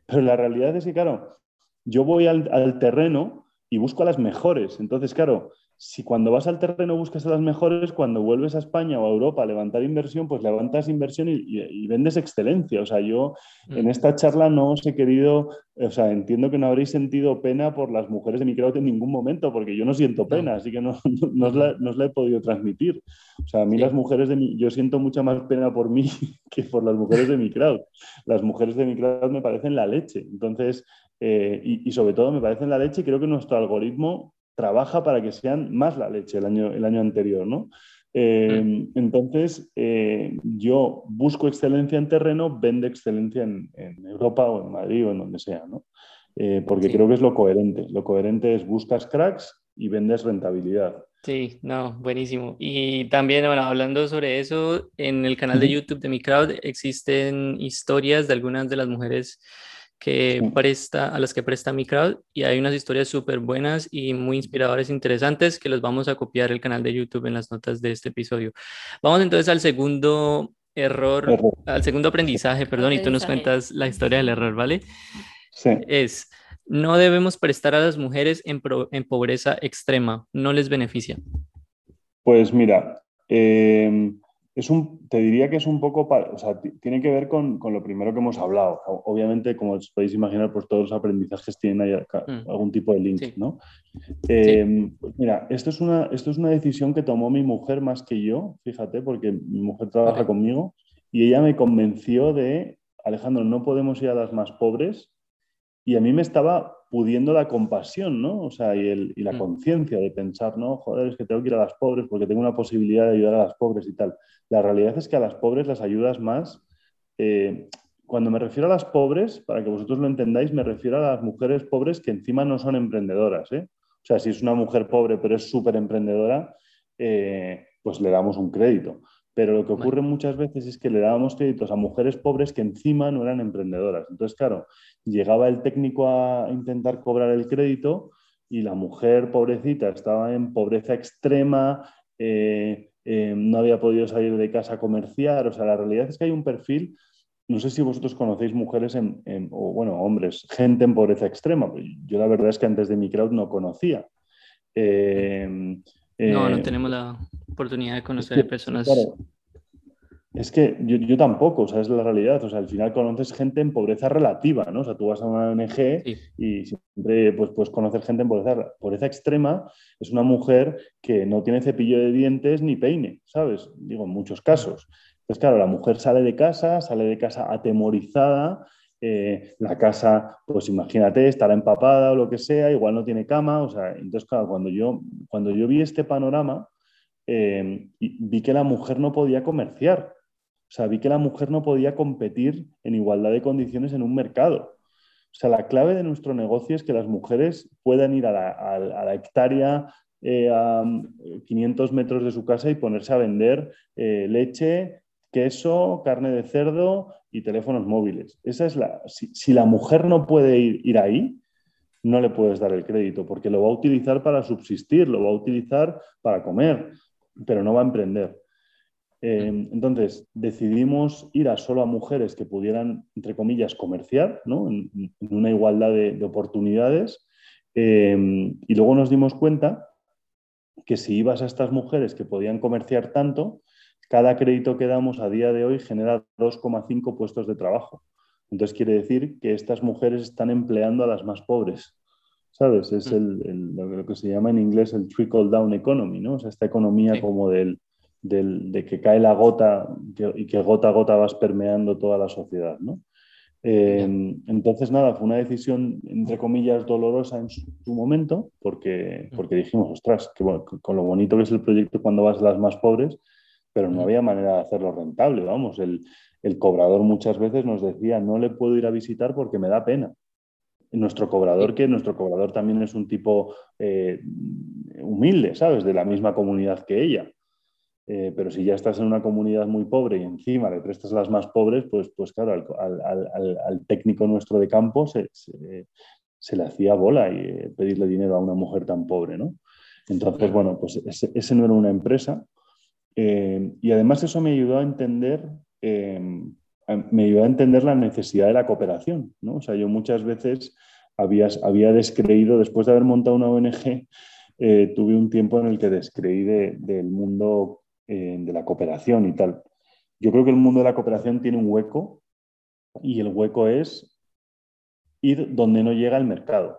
Pero la realidad es que, claro, yo voy al, al terreno y busco a las mejores. Entonces, claro, si cuando vas al terreno buscas a las mejores, cuando vuelves a España o a Europa a levantar inversión, pues levantas inversión y, vendes excelencia. O sea, yo en mm. esta charla no os he querido, o sea, entiendo que no habréis sentido pena por las mujeres de mi crowd en ningún momento, porque yo no siento pena, así que no, no, os la, he podido transmitir. O sea, a mí las mujeres de mi, yo siento mucha más pena por mí que por las mujeres de mi crowd. Las mujeres de mi crowd me parecen la leche. Entonces, eh, y, y sobre todo me parecen la leche y creo que nuestro algoritmo trabaja para que sean más la leche el año, el año anterior, ¿no? Eh, mm. entonces, eh, yo busco excelencia en terreno, vende excelencia en, Europa o en Madrid o en donde sea, ¿no? Eh, porque creo que es lo coherente. Lo coherente es buscas cracks y vendes rentabilidad. Sí, no, buenísimo. Y también, bueno, hablando sobre eso, en el canal de YouTube de mi crowd existen historias de algunas de las mujeres que presta, a las que presta mi crowd y hay unas historias súper buenas y muy inspiradoras, interesantes que los vamos a copiar el canal de YouTube en las notas de este episodio. Vamos entonces al segundo error, al segundo aprendizaje, perdón, y tú nos cuentas la historia del error, ¿vale? Sí. Es, no debemos prestar a las mujeres en, en pobreza extrema, no les beneficia. Pues mira, eh, es un, te diría que es un poco, o sea, tiene que ver con, lo primero que hemos hablado. Obviamente, como os podéis imaginar, pues todos los aprendizajes tienen ahí mm. algún tipo de link, ¿no? Em, pues mira, esto es, una, esto es una decisión que tomó mi mujer más que yo, fíjate, porque mi mujer trabaja conmigo y ella me convenció de, Alejandro, no podemos ir a las más pobres y a mí me estaba pudiendo la compasión, ¿no? O sea, y, la mm. conciencia de pensar, no, joder, es que tengo que ir a las pobres porque tengo una posibilidad de ayudar a las pobres y tal. La realidad es que a las pobres las ayudas más. Eh, cuando me refiero a las pobres, para que vosotros lo entendáis, me refiero a las mujeres pobres que encima no son emprendedoras. ¿eh? O sea, si es una mujer pobre pero es súper emprendedora, eh, pues le damos un crédito. Pero lo que ocurre muchas veces es que le dábamos créditos a mujeres pobres que encima no eran emprendedoras. Entonces, claro, llegaba el técnico a intentar cobrar el crédito y la mujer pobrecita estaba en pobreza extrema, eh, eh, no había podido salir de casa a comerciar. O sea, la realidad es que hay un perfil, no sé si vosotros conocéis mujeres en, o bueno, hombres, gente en pobreza extrema. Pues yo la verdad es que antes de mi crowd no conocía. Eh, no, no tenemos la oportunidad de conocer personas. es que yo, tampoco, o sea, es la realidad. O sea, al final conoces gente en pobreza relativa, ¿no? O sea, tú vas a una ONG y siempre pues, puedes conocer gente en pobreza, pobreza extrema. Es una mujer que no tiene cepillo de dientes ni peine, ¿sabes? Digo, en muchos casos. Entonces, claro, la mujer sale de casa, sale de casa atemorizada, eh, la casa, pues imagínate, estará empapada o lo que sea, igual no tiene cama, o sea, entonces, claro, cuando yo, cuando yo vi este panorama, eh, vi que la mujer no podía comerciar, o sea, vi que la mujer no podía competir en igualdad de condiciones en un mercado. O sea, la clave de nuestro negocio es que las mujeres puedan ir a la, hectárea eh, a 500 metros de su casa y ponerse a vender leche, queso, carne de cerdo y teléfonos móviles. Esa es la, si, la mujer no puede ir, ahí, no le puedes dar el crédito porque lo va a utilizar para subsistir, lo va a utilizar para comer, pero no va a emprender. Eh, entonces, decidimos ir a solo a mujeres que pudieran, entre comillas, comerciar, ¿no? en, una igualdad de, oportunidades. Eh, y luego nos dimos cuenta que si ibas a estas mujeres que podían comerciar tanto, cada crédito que damos a día de hoy genera 2,5 puestos de trabajo. Entonces quiere decir que estas mujeres están empleando a las más pobres. ¿Sabes? Es el, lo que se llama en inglés el trickle down economy, ¿no? O sea, esta economía como del, de que cae la gota y que gota a gota vas permeando toda la sociedad, ¿no? Eh, entonces, nada, fue una decisión, entre comillas, dolorosa en su, momento, porque, porque dijimos, ostras, que con lo bonito que es el proyecto cuando vas a las más pobres, pero no había manera de hacerlo rentable, vamos, el, el cobrador muchas veces nos decía, no le puedo ir a visitar porque me da pena. Nuestro cobrador, que nuestro cobrador también es un tipo eh, humilde, ¿sabes? De la misma comunidad que ella. Eh, pero si ya estás en una comunidad muy pobre y encima le prestas las más pobres, pues, pues claro, al, técnico nuestro de campo se, le hacía bola y eh, pedirle dinero a una mujer tan pobre, ¿no? Entonces, bueno, pues ese, no era una empresa. Eh, y además eso me ayudó a entender, me ayudó a entender la necesidad de la cooperación, ¿no? O sea, yo muchas veces había, había descreído, después de haber montado una ONG, tuve un tiempo en el que descreí del mundo eh, de la cooperación y tal. Yo creo que el mundo de la cooperación tiene un hueco y el hueco es ir donde no llega el mercado.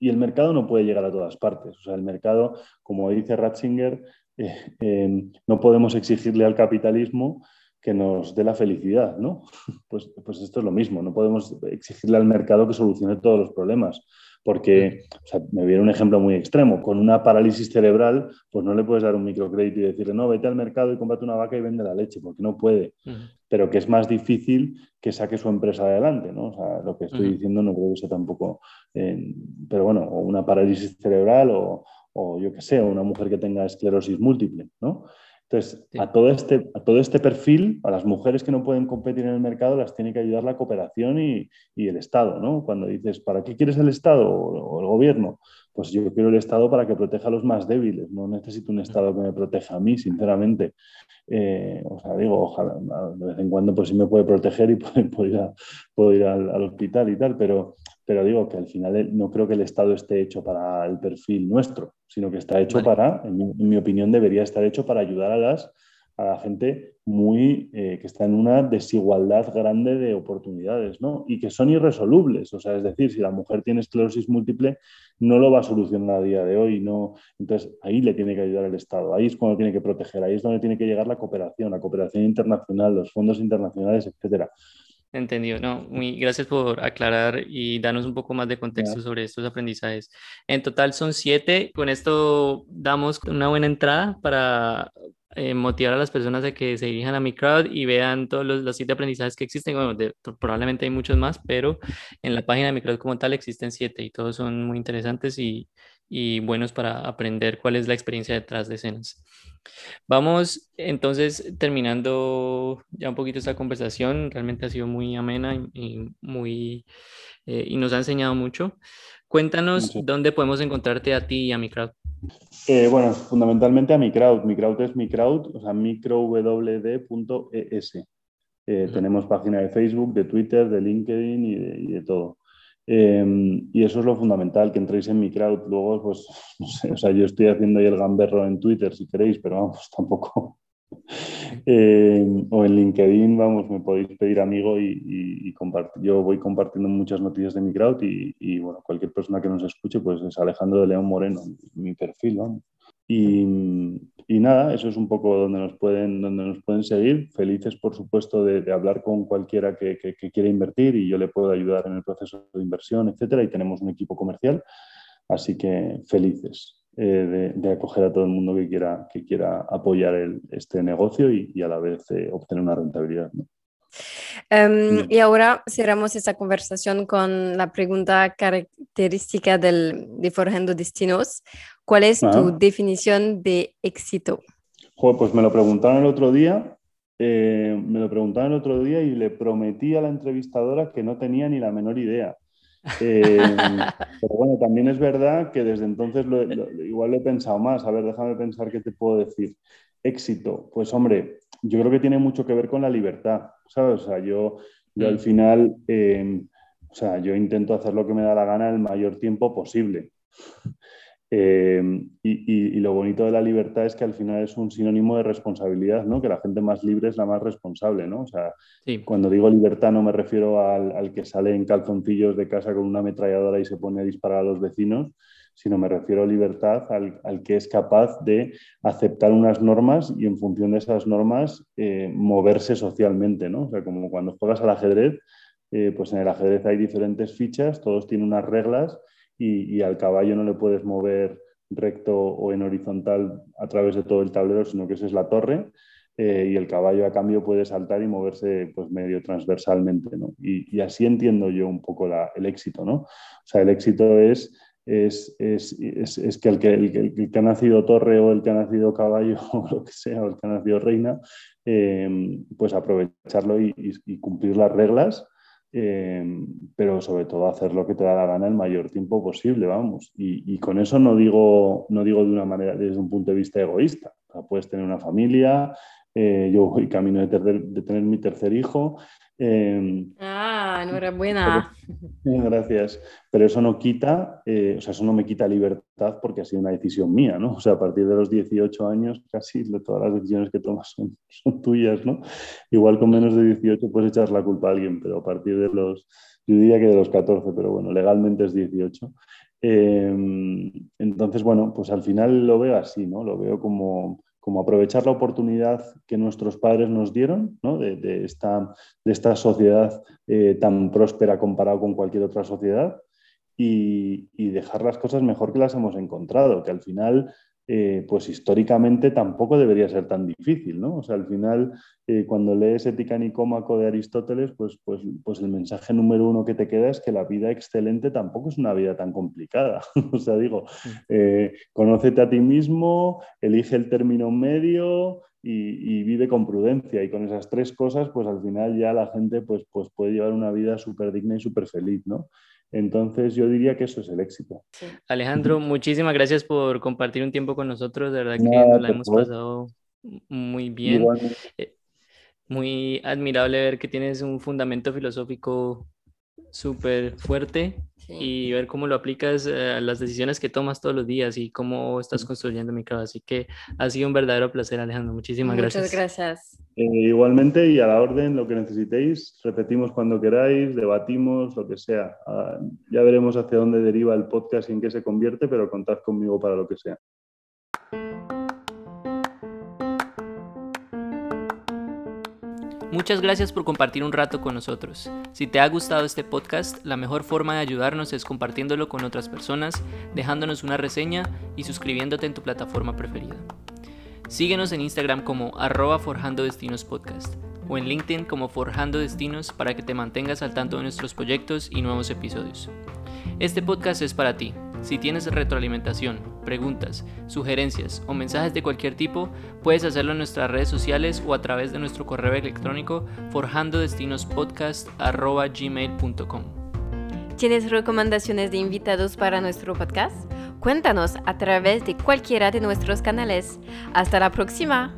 Y el mercado no puede llegar a todas partes. O sea, el mercado, como dice Ratzinger, eh, eh, no podemos exigirle al capitalismo que nos dé la felicidad, ¿no? Pues, pues esto es lo mismo, no podemos exigirle al mercado que solucione todos los problemas. Porque, o sea, me viene un ejemplo muy extremo, con una parálisis cerebral, pues no le puedes dar un microcrédito y decirle, no, vete al mercado y cómprate una vaca y vende la leche, porque no puede. Pero que es más difícil que saque su empresa adelante, ¿no? O sea, lo que estoy diciendo no creo que sea tampoco, eh, pero bueno, o una parálisis cerebral o, o yo qué sé, una mujer que tenga esclerosis múltiple, ¿no? Entonces, a, todo este, a todo este perfil, a las mujeres que no pueden competir en el mercado, las tiene que ayudar la cooperación y, el Estado, ¿no? Cuando dices, ¿para qué quieres el Estado o, el gobierno? Pues yo quiero el Estado para que proteja a los más débiles, no necesito un Estado que me proteja a mí, sinceramente. Eh, o sea, digo, ojalá, de vez en cuando pues sí me puede proteger y puedo, ir, al, hospital y tal, pero, pero digo que al final no creo que el Estado esté hecho para el perfil nuestro, sino que está hecho para, en mi, opinión, debería estar hecho para ayudar a, las, a la gente muy, eh, que está en una desigualdad grande de oportunidades, ¿no? Y que son irresolubles. O sea, es decir, si la mujer tiene esclerosis múltiple, no lo va a solucionar a día de hoy. No. Entonces, ahí le tiene que ayudar el Estado, ahí es cuando tiene que proteger, ahí es donde tiene que llegar la cooperación, la cooperación internacional, los fondos internacionales, etcétera. Entendido, no, muy gracias por aclarar y darnos un poco más de contexto sobre estos aprendizajes. En total son siete, con esto damos una buena entrada para eh, motivar a las personas a que se dirijan a mi crowd y vean todos los, siete aprendizajes que existen. Bueno, probablemente hay muchos más, pero en la página de mi crowd como tal existen siete y todos son muy interesantes y, y buenos para aprender cuál es la experiencia detrás de escenas. Vamos entonces terminando ya un poquito esta conversación. Realmente ha sido muy amena y, muy, eh, y nos ha enseñado mucho. Cuéntanos dónde podemos encontrarte a ti y a mi crowd. Eh, bueno, fundamentalmente a mi crowd. Mi crowd es mi crowd, o sea, microwd.es. Eh, Tenemos página de Facebook, de Twitter, de LinkedIn y de, y de todo. Em, y eso es lo fundamental, que entréis en mi crowd. Luego, pues, no sé, o sea, yo estoy haciendo ahí el gamberro en Twitter si queréis, pero vamos, tampoco. Em, o en LinkedIn, vamos, me podéis pedir amigo y, compartir. Yo voy compartiendo muchas noticias de mi crowd y, bueno, cualquier persona que nos escuche, pues es Alejandro de León Moreno, mi perfil, vamos. Y, nada, eso es un poco donde nos pueden, donde nos pueden seguir. Felices, por supuesto, de, hablar con cualquiera que, que, quiera invertir y yo le puedo ayudar en el proceso de inversión, etcétera. Y tenemos un equipo comercial, así que felices eh, de, acoger a todo el mundo que quiera, que quiera apoyar este negocio y, a la vez eh, obtener una rentabilidad. Em, y ahora cerramos esta conversación con la pregunta característica del, de Forjando Destinos. ¿Cuál es tu definición de éxito? pues me lo preguntaron el otro día eh, me lo preguntaron el otro día y le prometí a la entrevistadora que no tenía ni la menor idea. Eh, pero bueno, también es verdad que desde entonces igual lo he pensado más. A ver, déjame pensar qué te puedo decir. Éxito, pues hombre, yo creo que tiene mucho que ver con la libertad, ¿sabes? O sea, yo, yo al mm. final, eh, o sea, yo intento hacer lo que me da la gana el mayor tiempo posible. Eh, y, lo bonito de la libertad es que al final es un sinónimo de responsabilidad, ¿no? Que la gente más libre es la más responsable, ¿no? O sea, cuando digo libertad no me refiero al, que sale en calzoncillos de casa con una ametralladora y se pone a disparar a los vecinos, sino me refiero a libertad al, que es capaz de aceptar unas normas y en función de esas normas eh, moverse socialmente, ¿no? O sea, como cuando juegas al ajedrez, eh, pues en el ajedrez hay diferentes fichas, todos tienen unas reglas y, al caballo no le puedes mover recto o en horizontal a través de todo el tablero, sino que esa es la torre. Eh, y el caballo a cambio puede saltar y moverse pues medio transversalmente. ¿no? Y, así entiendo yo un poco el éxito. ¿no? O sea, el éxito es, es, es, es que, el que, el, que ha nacido torre o el que ha nacido caballo o lo que sea, o el que ha nacido reina, eh, pues aprovecharlo y, y, cumplir las reglas Em, pero sobre todo hacer lo que te da la gana el mayor tiempo posible, vamos. Y, con eso no digo, no digo de una manera, desde un punto de vista egoísta. puedes tener una familia, eh, yo voy camino de, de, tener mi tercer hijo, Em, ah, enhorabuena. gracias. Pero eso no quita, eh, o sea, eso no me quita libertad porque ha sido una decisión mía, ¿no? O sea, a partir de los 18 años, casi todas las decisiones que tomas son, son tuyas, ¿no? Igual con menos de 18 puedes echar la culpa a alguien, pero a partir de los, yo diría que de los 14, pero bueno, legalmente es 18. Em, entonces, bueno, pues al final lo veo así, ¿no? Lo veo como como aprovechar la oportunidad que nuestros padres nos dieron de, esta, de, esta, sociedad eh, tan próspera comparado con cualquier otra sociedad y, y, dejar las cosas mejor que las hemos encontrado, que al final eh, pues históricamente tampoco debería ser tan difícil, ¿no? O sea, al final, eh, cuando lees Ética Nicómaco de Aristóteles, pues, pues, pues el mensaje número uno que te queda es que la vida excelente tampoco es una vida tan complicada. o sea, digo, eh, conócete a ti mismo, elige el término medio y, vive con prudencia. Y con esas tres cosas, pues al final ya la gente pues, pues puede llevar una vida súper digna y súper feliz, ¿no? Entonces yo diría que eso es el éxito. Alejandro, muchísimas gracias por compartir un tiempo con nosotros. De verdad que nos la hemos pasado muy bien. Eh, muy admirable ver que tienes un fundamento filosófico súper fuerte y ver cómo lo aplicas eh, a las decisiones que tomas todos los días y cómo estás construyendo mi casa. Así que ha sido un verdadero placer, Alejandro. Muchísimas gracias. Muchas gracias. Eh, igualmente y a la orden, lo que necesitéis, repetimos cuando queráis, debatimos, lo que sea. Ah, ya veremos hacia dónde deriva el podcast y en qué se convierte, pero contad conmigo para lo que sea. Muchas gracias por compartir un rato con nosotros. Si te ha gustado este podcast, la mejor forma de ayudarnos es compartiéndolo con otras personas, dejándonos una reseña y suscribiéndote en tu plataforma preferida. Síguenos en Instagram como arroba Forjando Destinos Podcast o en LinkedIn como Forjando Destinos para que te mantengas al tanto de nuestros proyectos y nuevos episodios. Este podcast es para ti. Si tienes retroalimentación, preguntas, sugerencias o mensajes de cualquier tipo, puedes hacerlo en nuestras redes sociales o a través de nuestro correo electrónico forjandodestinospodcast.gmail.com ¿Tienes recomendaciones de invitados para nuestro podcast? Cuéntanos a través de cualquiera de nuestros canales. Hasta la próxima.